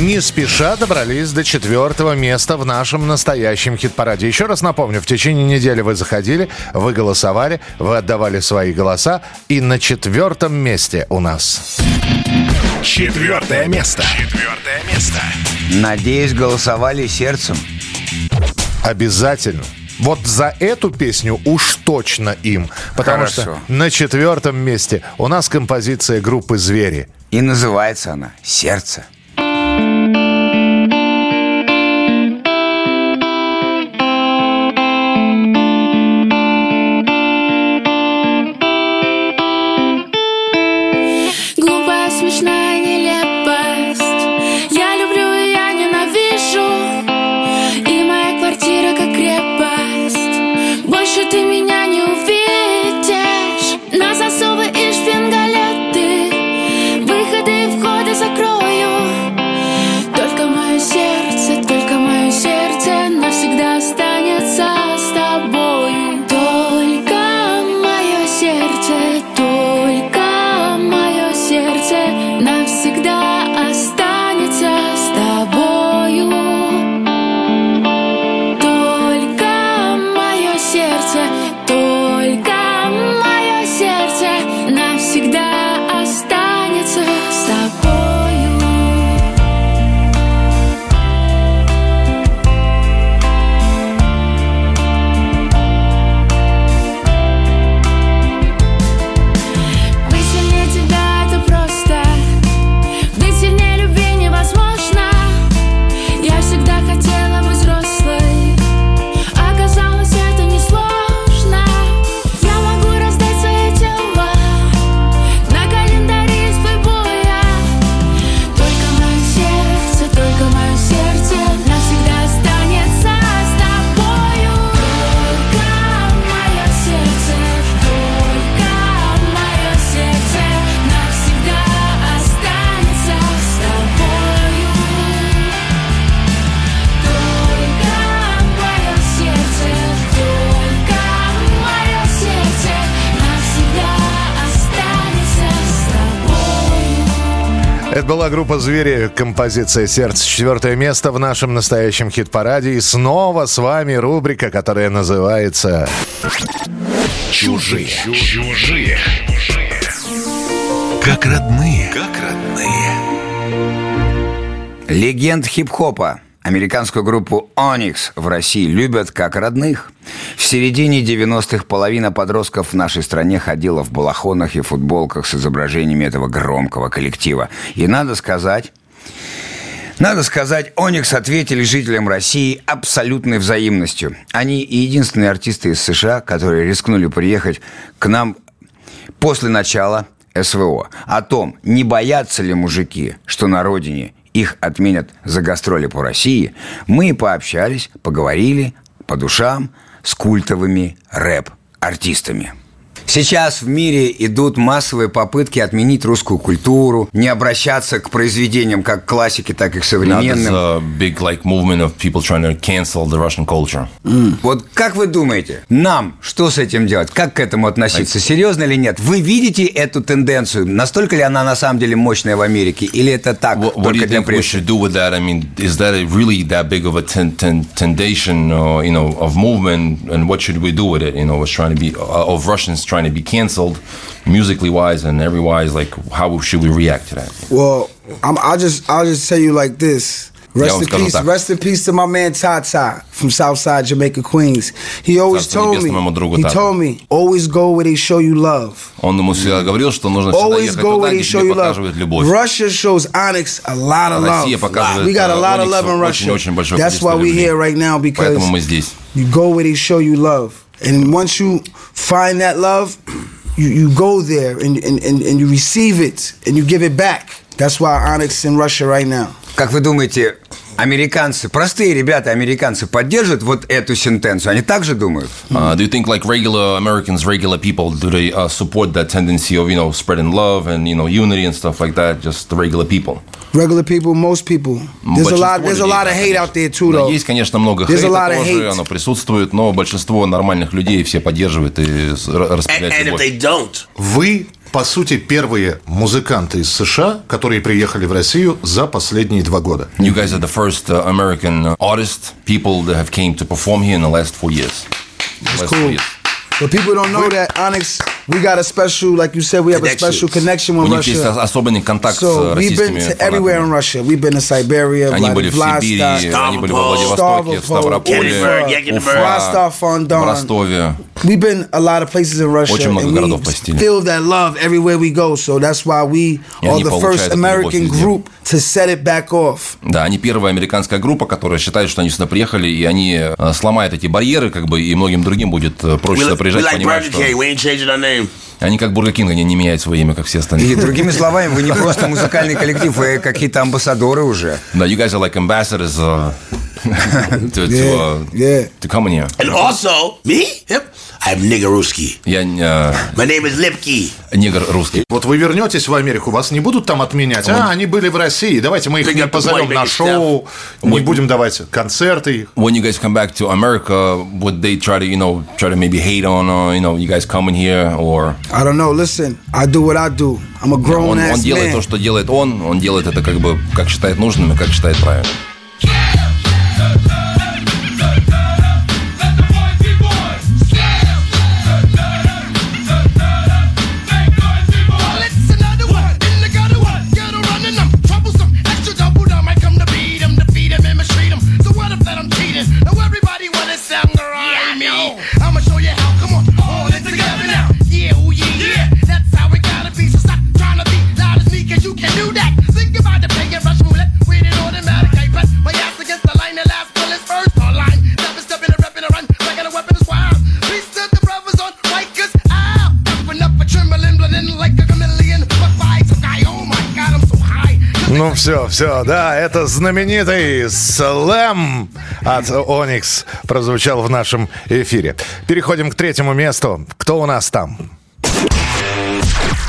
Не спеша добрались до четвертого места в нашем настоящем хит-параде. Еще раз напомню, в течение недели вы заходили, вы голосовали, вы отдавали свои голоса. И на четвертом месте у нас... Четвертое место. Четвертое место. Надеюсь, голосовали сердцем. Обязательно. Вот за эту песню уж точно им. Потому Хорошо. что на четвертом месте у нас композиция группы «Звери». И называется она «Сердце». Thank you. Была группа «Звери», композиция «Сердце». Четвертое место в нашем настоящем хит-параде. И снова с вами рубрика, которая называется... Чужие. Чужие. Как родные. Как родные. Легенд хип-хопа. Американскую группу Onyx в России любят как родных. В середине 90-х половина подростков в нашей стране ходила в балахонах и футболках с изображениями этого громкого коллектива. И надо сказать, надо сказать, Оникс ответили жителям России абсолютной взаимностью. Они единственные артисты из США, которые рискнули приехать к нам после начала СВО. О том, не боятся ли мужики, что на родине их отменят за гастроли по России, мы пообщались, поговорили по душам с культовыми рэп-артистами. Сейчас в мире идут массовые попытки отменить русскую культуру, не обращаться к произведениям как к классике, так и к Now современным. a big like movement of people trying to cancel the Russian culture. Вот как вы думаете, нам что с этим делать? Как к этому относиться? Серьезно или нет? Вы видите эту тенденцию? Настолько ли она на самом деле мощная в Америке? Или это так, What только you для think we прессы? should do with that? I mean, is that a really that big of a ten, ten, tendation, you know, of movement? And what should we do with it? You know, was trying to be of Russians trying to be canceled, musically wise and every wise. Like, how should we react to that? Well, I'm, I'll just I'll just tell you like this. Я Rest вам in скажу peace, так. rest in peace to my man Tata from Southside Jamaica, Queens. He always Царство told небесное me, моему другу he Тата. told me, always go where they show you love. Он ему всегда говорил, что нужно всегда Always ехать go туда, where they где show тебе you love. показывают любовь. Russia shows Onyx a lot of Россия love. показывает We got a э, lot of Ониксу love in Russia. очень-очень большое That's количество why we любви. here right now because Поэтому мы здесь. you go where they show you love. And once you find that love, you, you go there and, and, and, and you receive it and you give it back. That's why Onyx in Russia right now. Как вы думаете, американцы, простые ребята, американцы, поддержат вот эту сентенцию? Они так же думают? Uh, do you think like regular Americans, regular people, do they uh, support that tendency of you know spreading love and you know unity and stuff like that? Just the regular people. Regular people, most people. There's a lot. There's a lot of hate out there too, though. Есть, конечно, много There's a хейта lot of тоже, hate. оно присутствует, но большинство нормальных людей все поддерживают и с- ра- распределяют любовь. Вы, по сути, первые музыканты из США, которые приехали в Россию за последние два года. You guys are the first uh, American artists, people that have came to perform here in the last four years. That's Last four cool. years. But people don't know that Onyx. We got a special, like you said, we have a special connection У with них есть Russia. особенный контакт с So we've been российскими to everywhere in фанатами. Russia. We've been to Siberia, Они были в Сибири, Vladivostok, они были во Владивостоке, в Ставрополе, Уфа, Rostov on в Don. Ростове. We've been a lot of places in Russia, Очень много and городов we посетили. feel that love everywhere we go. So that's why we И are the first American group to set it back off. Да, они первая американская группа, которая считает, что они сюда приехали, и они э, сломают эти барьеры, как бы, и многим другим будет э, проще сюда we приезжать, like понимать, что King. We ain't changing our name. они как Бургер Кинг, они не меняют свое имя, как все остальные. И другими словами, вы не просто музыкальный коллектив, вы какие-то амбассадоры уже. Да, you guys are like ambassadors uh, to, to, uh, yeah. to come in here. And also, me? Yep. I'm nigger Ruski. Я э, My name is Lipke. негр русский. Вот вы вернетесь в Америку, вас не будут там отменять. А, они были в России, давайте мы их не позовем на шоу, не будем давать концерты. When you guys come back to America, would they try to, you know, try to maybe hate on, uh, you know, you guys coming here, or I don't know. Listen, I do what I do. I'm a grown он, он ass делает man. то, что делает он, он делает это как бы как считает нужным и как считает правильным. Ну все, все, да, это знаменитый слэм от Оникс прозвучал в нашем эфире. Переходим к третьему месту. Кто у нас там?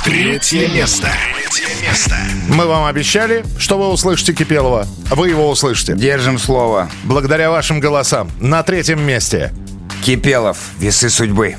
Третье место. Третье место. Мы вам обещали, что вы услышите Кипелова. Вы его услышите. Держим слово. Благодаря вашим голосам. На третьем месте. Кипелов, весы судьбы.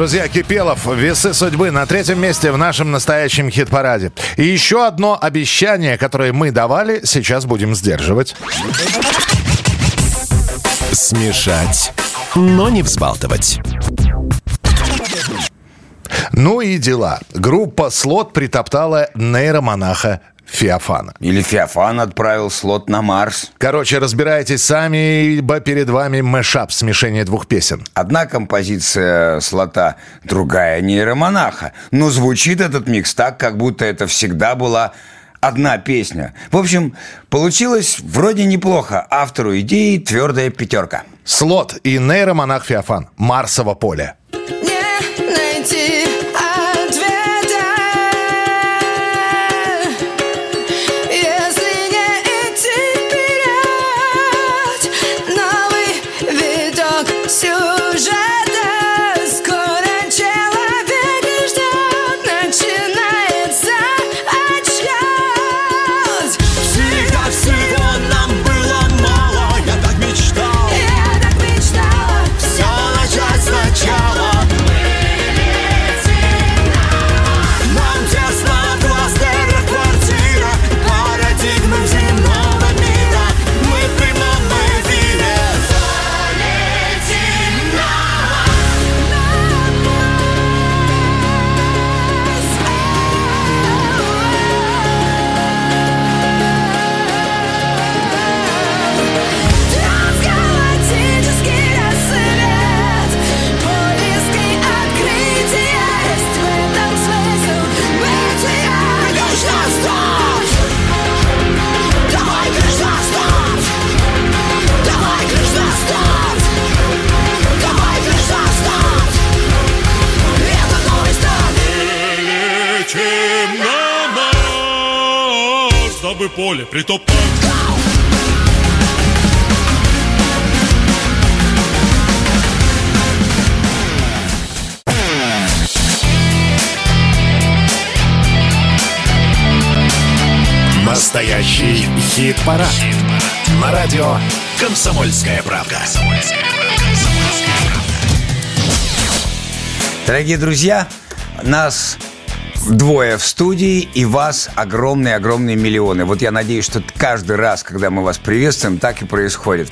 Друзья, Кипелов, весы судьбы на третьем месте в нашем настоящем хит-параде. И еще одно обещание, которое мы давали, сейчас будем сдерживать. Смешать, но не взбалтывать. Ну и дела. Группа «Слот» притоптала нейромонаха Феофана. Или Феофан отправил слот на Марс. Короче, разбирайтесь сами, ибо перед вами мэшап, смешение двух песен. Одна композиция слота, другая нейромонаха. Но звучит этот микс так, как будто это всегда была одна песня. В общем, получилось вроде неплохо. Автору идеи твердая пятерка. Слот и нейромонах Феофан. Марсово поле. Не поле притоптать Настоящий хит-парад. На радио «Комсомольская правда». Дорогие друзья, нас двое в студии, и вас огромные-огромные миллионы. Вот я надеюсь, что каждый раз, когда мы вас приветствуем, так и происходит.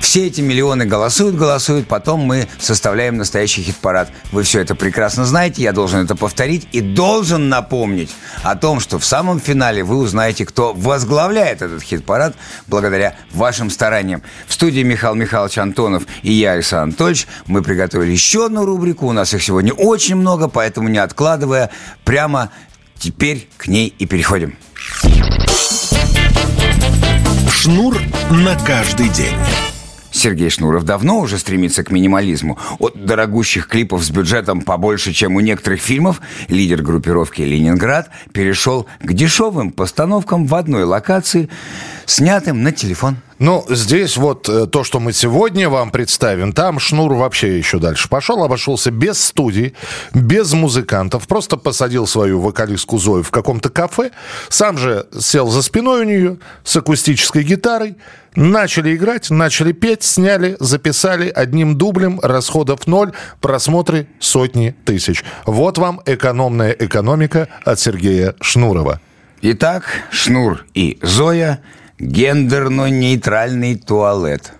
Все эти миллионы голосуют, голосуют, потом мы составляем настоящий хит-парад. Вы все это прекрасно знаете, я должен это повторить и должен напомнить о том, что в самом финале вы узнаете, кто возглавляет этот хит-парад благодаря вашим стараниям. В студии Михаил Михайлович Антонов и я, Александр Анатольевич, мы приготовили еще одну рубрику, у нас их сегодня очень много, поэтому не откладывая, прямо теперь к ней и переходим. Шнур на каждый день. Сергей Шнуров давно уже стремится к минимализму. От дорогущих клипов с бюджетом побольше, чем у некоторых фильмов, лидер группировки «Ленинград» перешел к дешевым постановкам в одной локации, снятым на телефон. Ну, здесь вот э, то, что мы сегодня вам представим, там Шнур вообще еще дальше пошел, обошелся без студий, без музыкантов, просто посадил свою вокалистку Зою в каком-то кафе, сам же сел за спиной у нее с акустической гитарой, начали играть, начали петь, сняли, записали одним дублем, расходов ноль, просмотры сотни тысяч. Вот вам экономная экономика от Сергея Шнурова. Итак, Шнур и Зоя – гендерно-нейтральный туалет.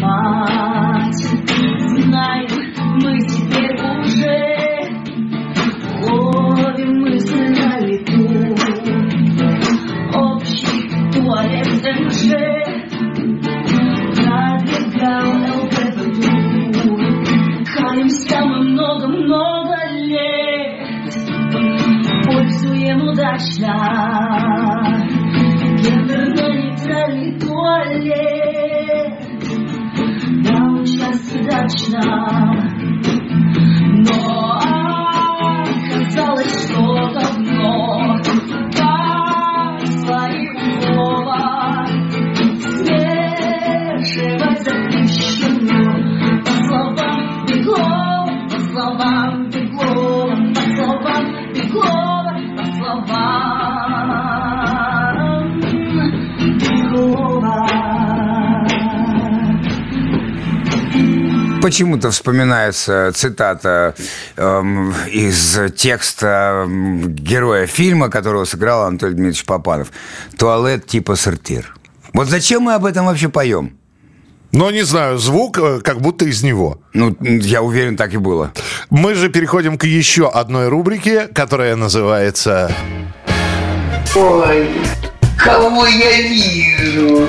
Мать. Знаем, мы В МЖ Продвигал ЛГБТ Хаемся мы много-много лет Пользуем удачно Гендерно-нейтральный туалет он часто удачно Но Почему-то вспоминается цитата эм, из текста эм, героя фильма, которого сыграл Анатолий Дмитриевич Попанов. Туалет типа сортир. Вот зачем мы об этом вообще поем? Но не знаю, звук э, как будто из него. Ну, я уверен, так и было. Мы же переходим к еще одной рубрике, которая называется... Ой, кого я вижу?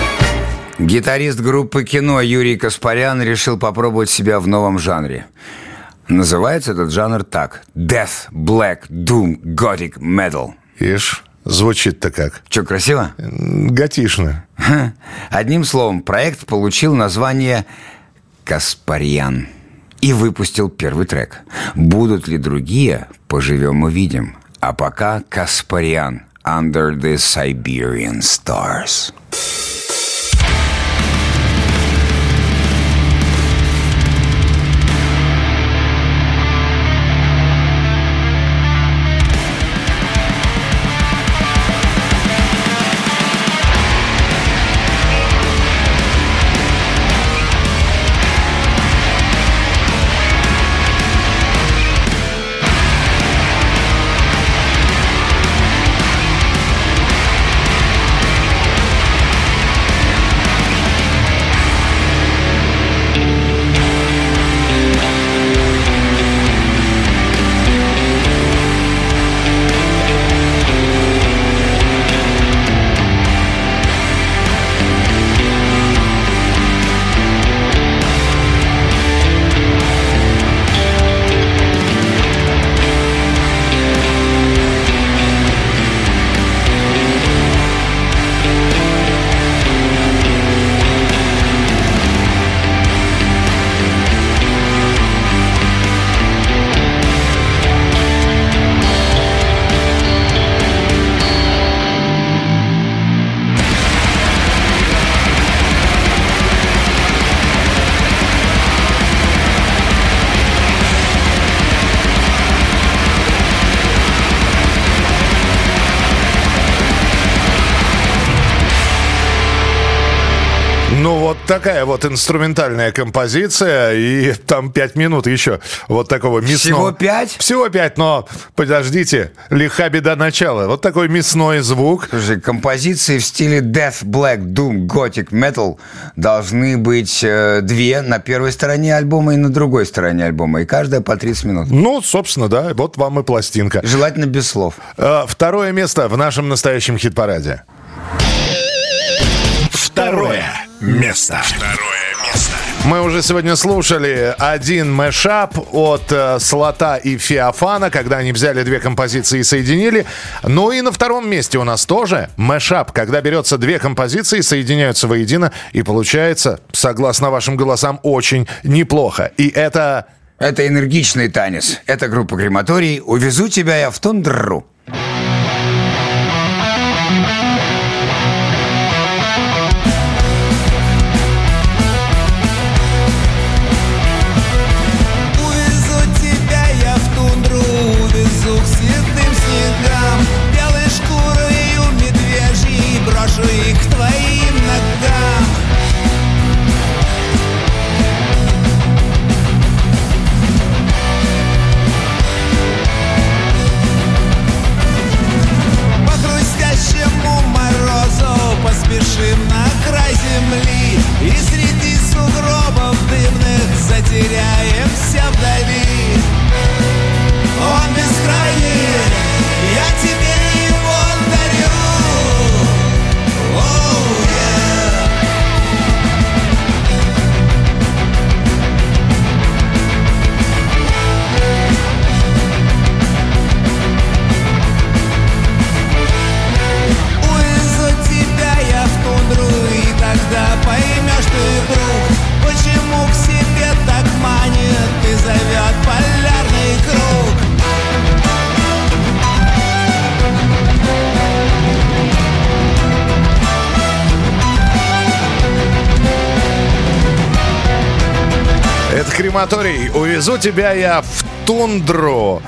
Гитарист группы кино Юрий Каспарян решил попробовать себя в новом жанре. Называется этот жанр так. Death, Black, Doom, Gothic, Metal. Ишь, звучит-то как. Че, красиво? Готишно. Одним словом, проект получил название «Каспарьян» и выпустил первый трек. Будут ли другие, поживем увидим. А пока «Каспарьян» «Under the Siberian Stars». Такая вот инструментальная композиция, и там пять минут еще вот такого мясного... Всего пять? Всего пять, но подождите, лиха беда начала. Вот такой мясной звук. Слушай, композиции в стиле Death, Black, Doom, Gothic, Metal должны быть э, две на первой стороне альбома и на другой стороне альбома, и каждая по 30 минут. Ну, собственно, да, вот вам и пластинка. Желательно без слов. Э, Второе место в нашем настоящем хит-параде. Второе место. Второе место. Мы уже сегодня слушали один мэшап от э, Слота и Феофана, когда они взяли две композиции и соединили. Ну и на втором месте у нас тоже мэшап, когда берется две композиции, соединяются воедино, и получается, согласно вашим голосам, очень неплохо. И это... Это энергичный танец. Это группа Крематорий. Увезу тебя я в тундру. Увезу тебя я в тундру.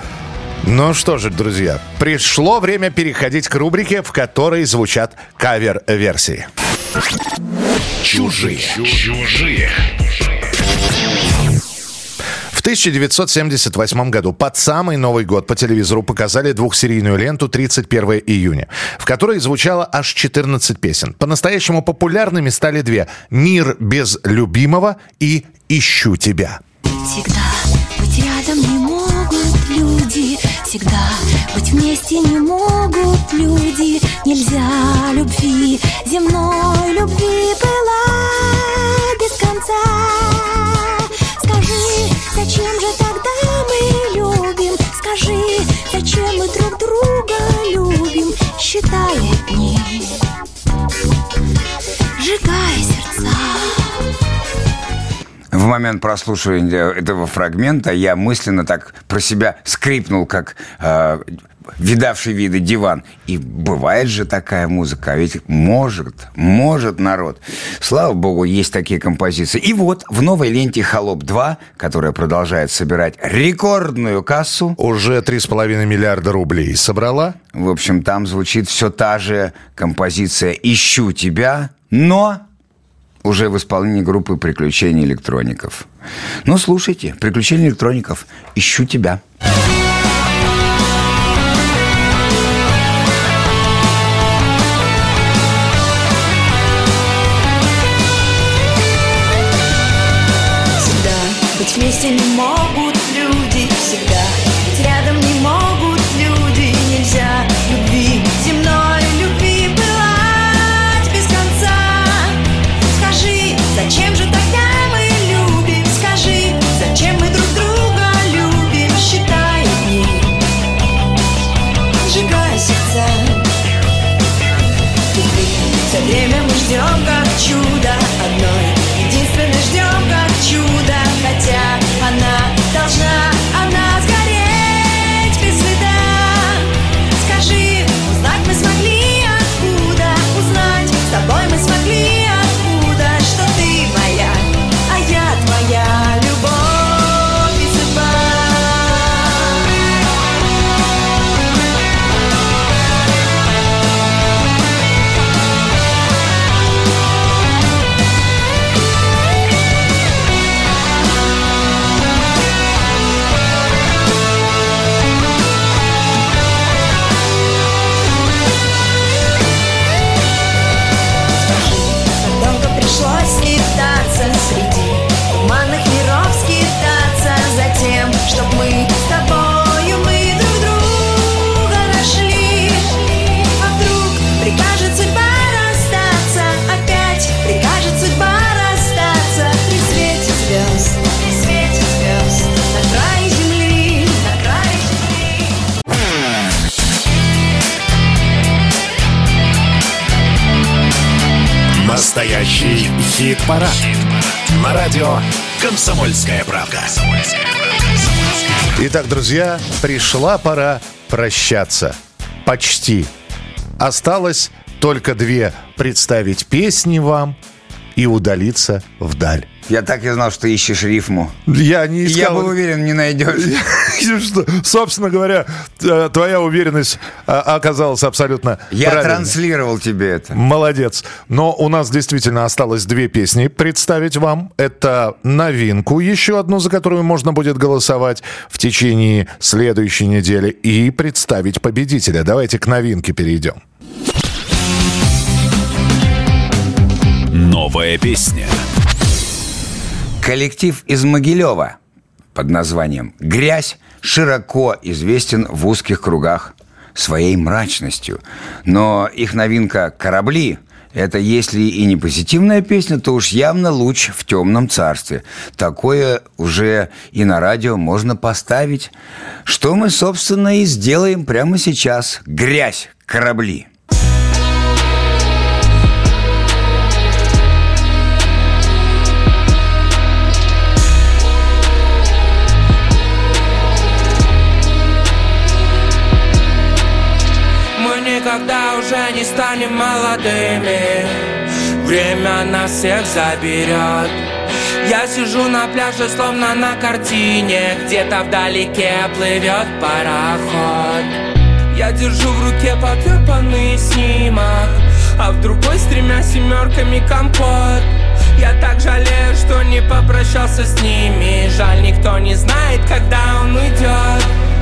Ну что же, друзья, пришло время переходить к рубрике, в которой звучат кавер-версии. Чужие. Чужие. В 1978 году под самый Новый год по телевизору показали двухсерийную ленту «31 июня», в которой звучало аж 14 песен. По-настоящему популярными стали две «Мир без любимого» и «Ищу тебя». Всегда быть рядом не могут люди. Всегда быть вместе не могут люди. Нельзя любви, земной любви была без конца момент прослушивания этого фрагмента я мысленно так про себя скрипнул, как э, видавший виды диван. И бывает же такая музыка, а ведь может, может народ. Слава богу, есть такие композиции. И вот в новой ленте «Холоп 2», которая продолжает собирать рекордную кассу. Уже 3,5 миллиарда рублей собрала. В общем, там звучит все та же композиция «Ищу тебя», но уже в исполнении группы «Приключения электроников». Ну, слушайте, «Приключения электроников», «Ищу тебя». Всегда хит-парад. На радио «Комсомольская правда». Итак, друзья, пришла пора прощаться. Почти. Осталось только две представить песни вам и удалиться вдаль. Я так и знал, что ищешь рифму. Я не Я искал. был уверен, не найдешь. Собственно говоря, э, твоя уверенность а, оказалась абсолютно Я правильной. транслировал тебе это. Молодец. Но у нас действительно осталось две песни представить вам. Это новинку, еще одну, за которую можно будет голосовать в течение следующей недели, и представить победителя. Давайте к новинке перейдем. Новая песня. Коллектив из Могилева под названием «Грязь» широко известен в узких кругах своей мрачностью. Но их новинка «Корабли» — это если и не позитивная песня, то уж явно луч в темном царстве. Такое уже и на радио можно поставить. Что мы, собственно, и сделаем прямо сейчас. «Грязь» «Корабли». Станем молодыми. Время нас всех заберет. Я сижу на пляже, словно на картине. Где-то вдалеке плывет пароход. Я держу в руке потрепанный снимок. А в другой с тремя семерками компот. Я так жалею, что не попрощался с ними. Жаль, никто не знает, когда он уйдет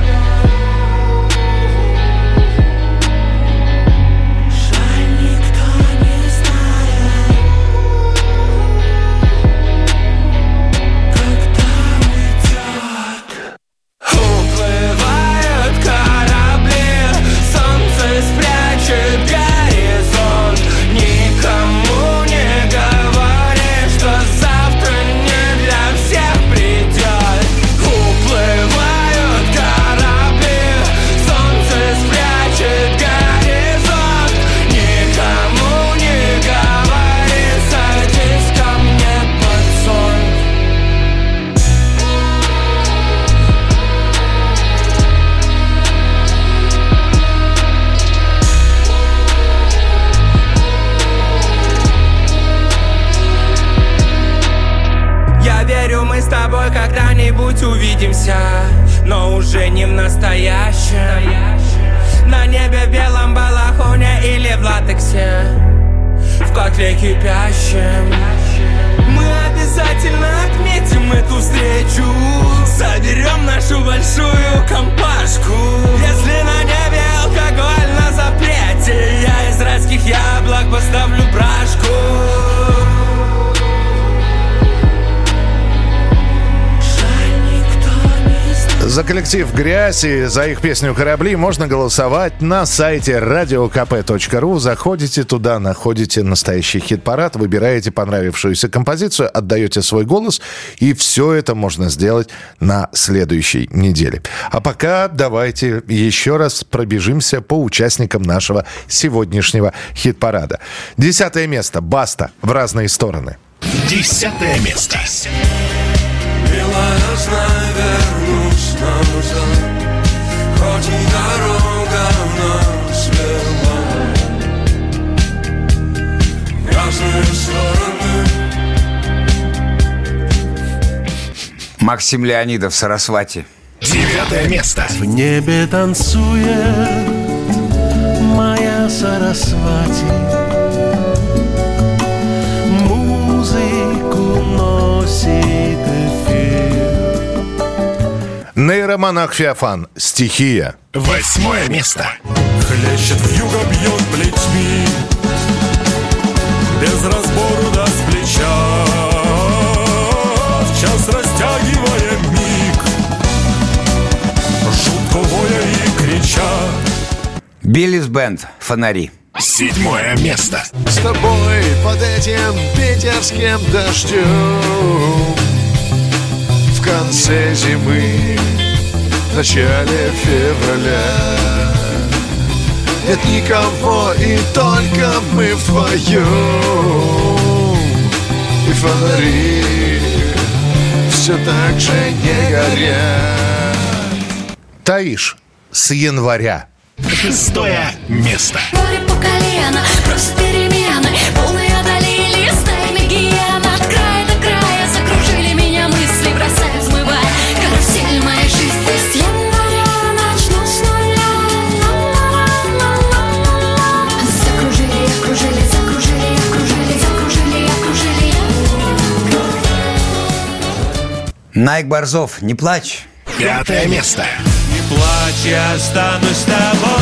увидимся Но уже не в настоящем. На небе белом балахоне или в латексе В котле кипящем. Мы обязательно отметим эту встречу. Соберем нашу большую компашку. Если на небе алкоголь на запрете Я из райских яблок поставлю брашку За коллектив «Грязь» и за их песню «Корабли» можно голосовать на сайте radiokp.ru. Заходите туда, находите настоящий хит-парад, выбираете понравившуюся композицию, отдаете свой голос, и все это можно сделать на следующей неделе. А пока давайте еще раз пробежимся по участникам нашего сегодняшнего хит-парада. Десятое место «Баста» в разные стороны. Десятое место. Милая, знай, дорога нас вела в Разные стороны Максим Леонидов, Сарасвати. Девятое место. В небе танцует моя Сарасвати Музыку носит Нейромонах Феофан. Стихия. Восьмое место. Хлещет в юго, бьет плетьми Без разбору да с плеча В час растягивая миг Жутко воя и крича Биллис Бенд, фонари. Седьмое место. С тобой под этим питерским дождем конце зимы, в начале февраля Нет никого, и только мы вдвоем И фонари все так же не горят Таиш. С января. Шестое место. Море по колено, просто перемены Полные Найк Борзов, не плачь. Пятое место. Не плачь, я останусь с тобой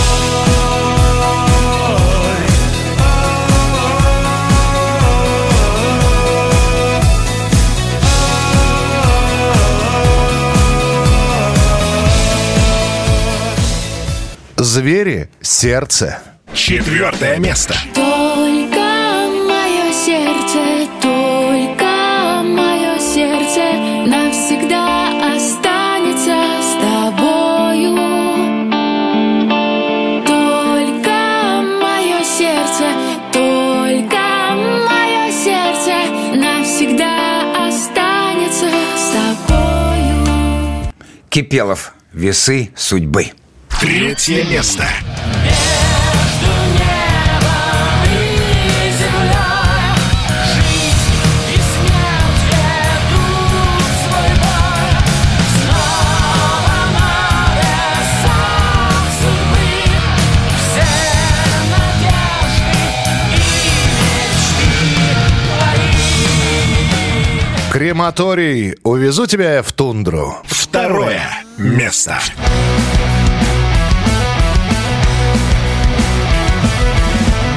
Звери. Сердце. Четвертое место. Только Кипелов, весы судьбы. Третье место. Крематорий. Увезу тебя я в тундру. Второе место.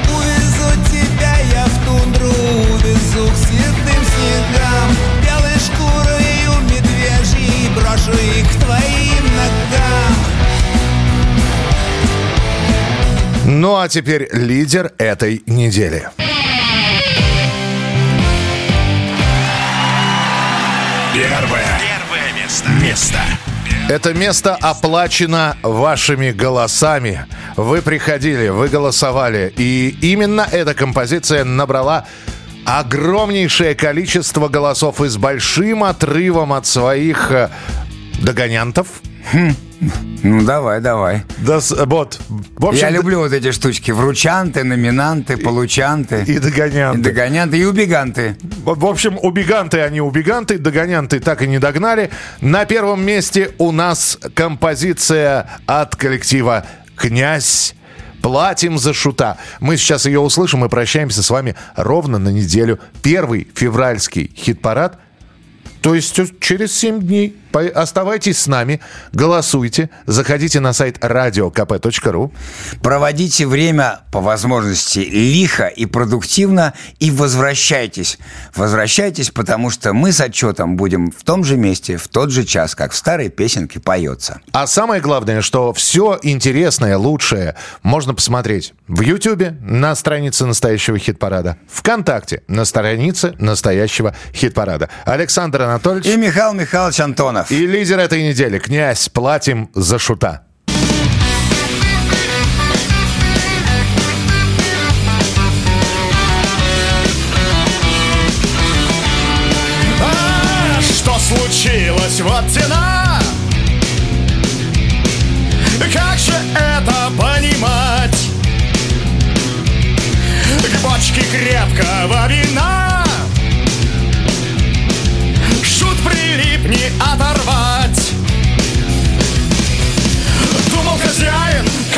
Увезу тебя я в тундру, увезу к светлым снегам Белой шкурой у медвежьей брошу их к твоим ногам Ну а теперь лидер этой недели. Первое. Первое место. Место. Это место оплачено вашими голосами. Вы приходили, вы голосовали. И именно эта композиция набрала огромнейшее количество голосов и с большим отрывом от своих э, догонянтов. Ну, давай, давай. Да, с- вот. В общем, Я люблю вот эти штучки. Вручанты, номинанты, получанты. И догонянты. И догонянты, и убеганты. В в общем, убеганты они убеганты, догонянты так и не догнали. На первом месте у нас композиция от коллектива «Князь». Платим за шута. Мы сейчас ее услышим и прощаемся с вами ровно на неделю. Первый февральский хит-парад. То есть э, через 7 дней. Оставайтесь с нами, голосуйте, заходите на сайт radiokp.ru. Проводите время по возможности лихо и продуктивно и возвращайтесь. Возвращайтесь, потому что мы с отчетом будем в том же месте, в тот же час, как в старой песенке поется. А самое главное, что все интересное, лучшее можно посмотреть в Ютьюбе на странице настоящего хит-парада, ВКонтакте на странице настоящего хит-парада. Александр Анатольевич И Михаил Михайлович Антонов. И лидер этой недели, князь, платим за шута. А, что случилось? Вот тена Как же это понимать? К бочке крепкого вина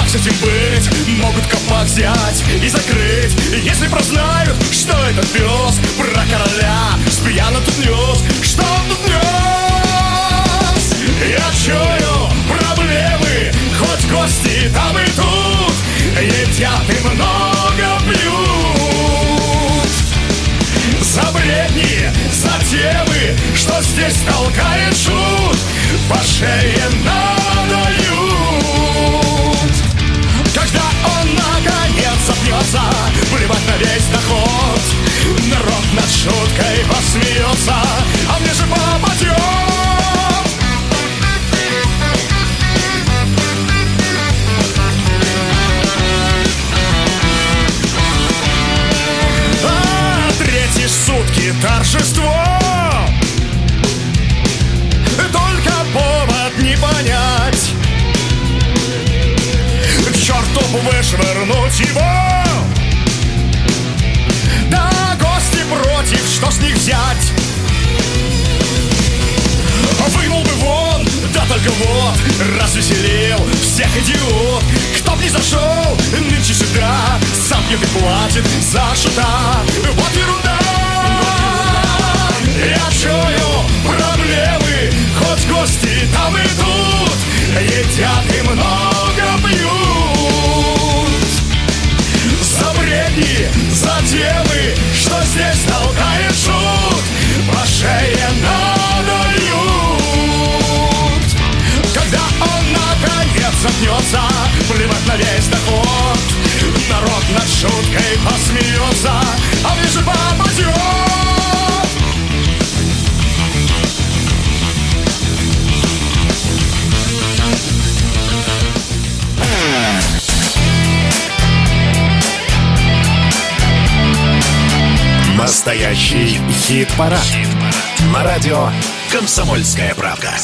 с этим быть Могут копак взять и закрыть Если прознают, что этот пес Про короля спьяно тут нес Что он тут нес? Я чую проблемы Хоть гости там и тут Едят и много пьют За бредни, за темы Что здесь толкает шут По шее надают запнется Плевать на весь доход. Народ над шуткой посмеется А мне же попадет сутки торжество. Только повод не понять. К черту вышвырнуть его взять. Вынул бы вон, да только вот Развеселил всех идиот. Кто б не зашел нынче сюда Сам пьет и платит за шута. Вот ерунда. Я чую проблемы? Хоть гости там и тут Едят и много пьют бредни, за темы Что здесь толкает шут По шее надают. Когда он наконец запнется Плевать на весь доход Народ над шуткой посмеется А мне же попадет Настоящий хит-парад. На радио «Комсомольская правда».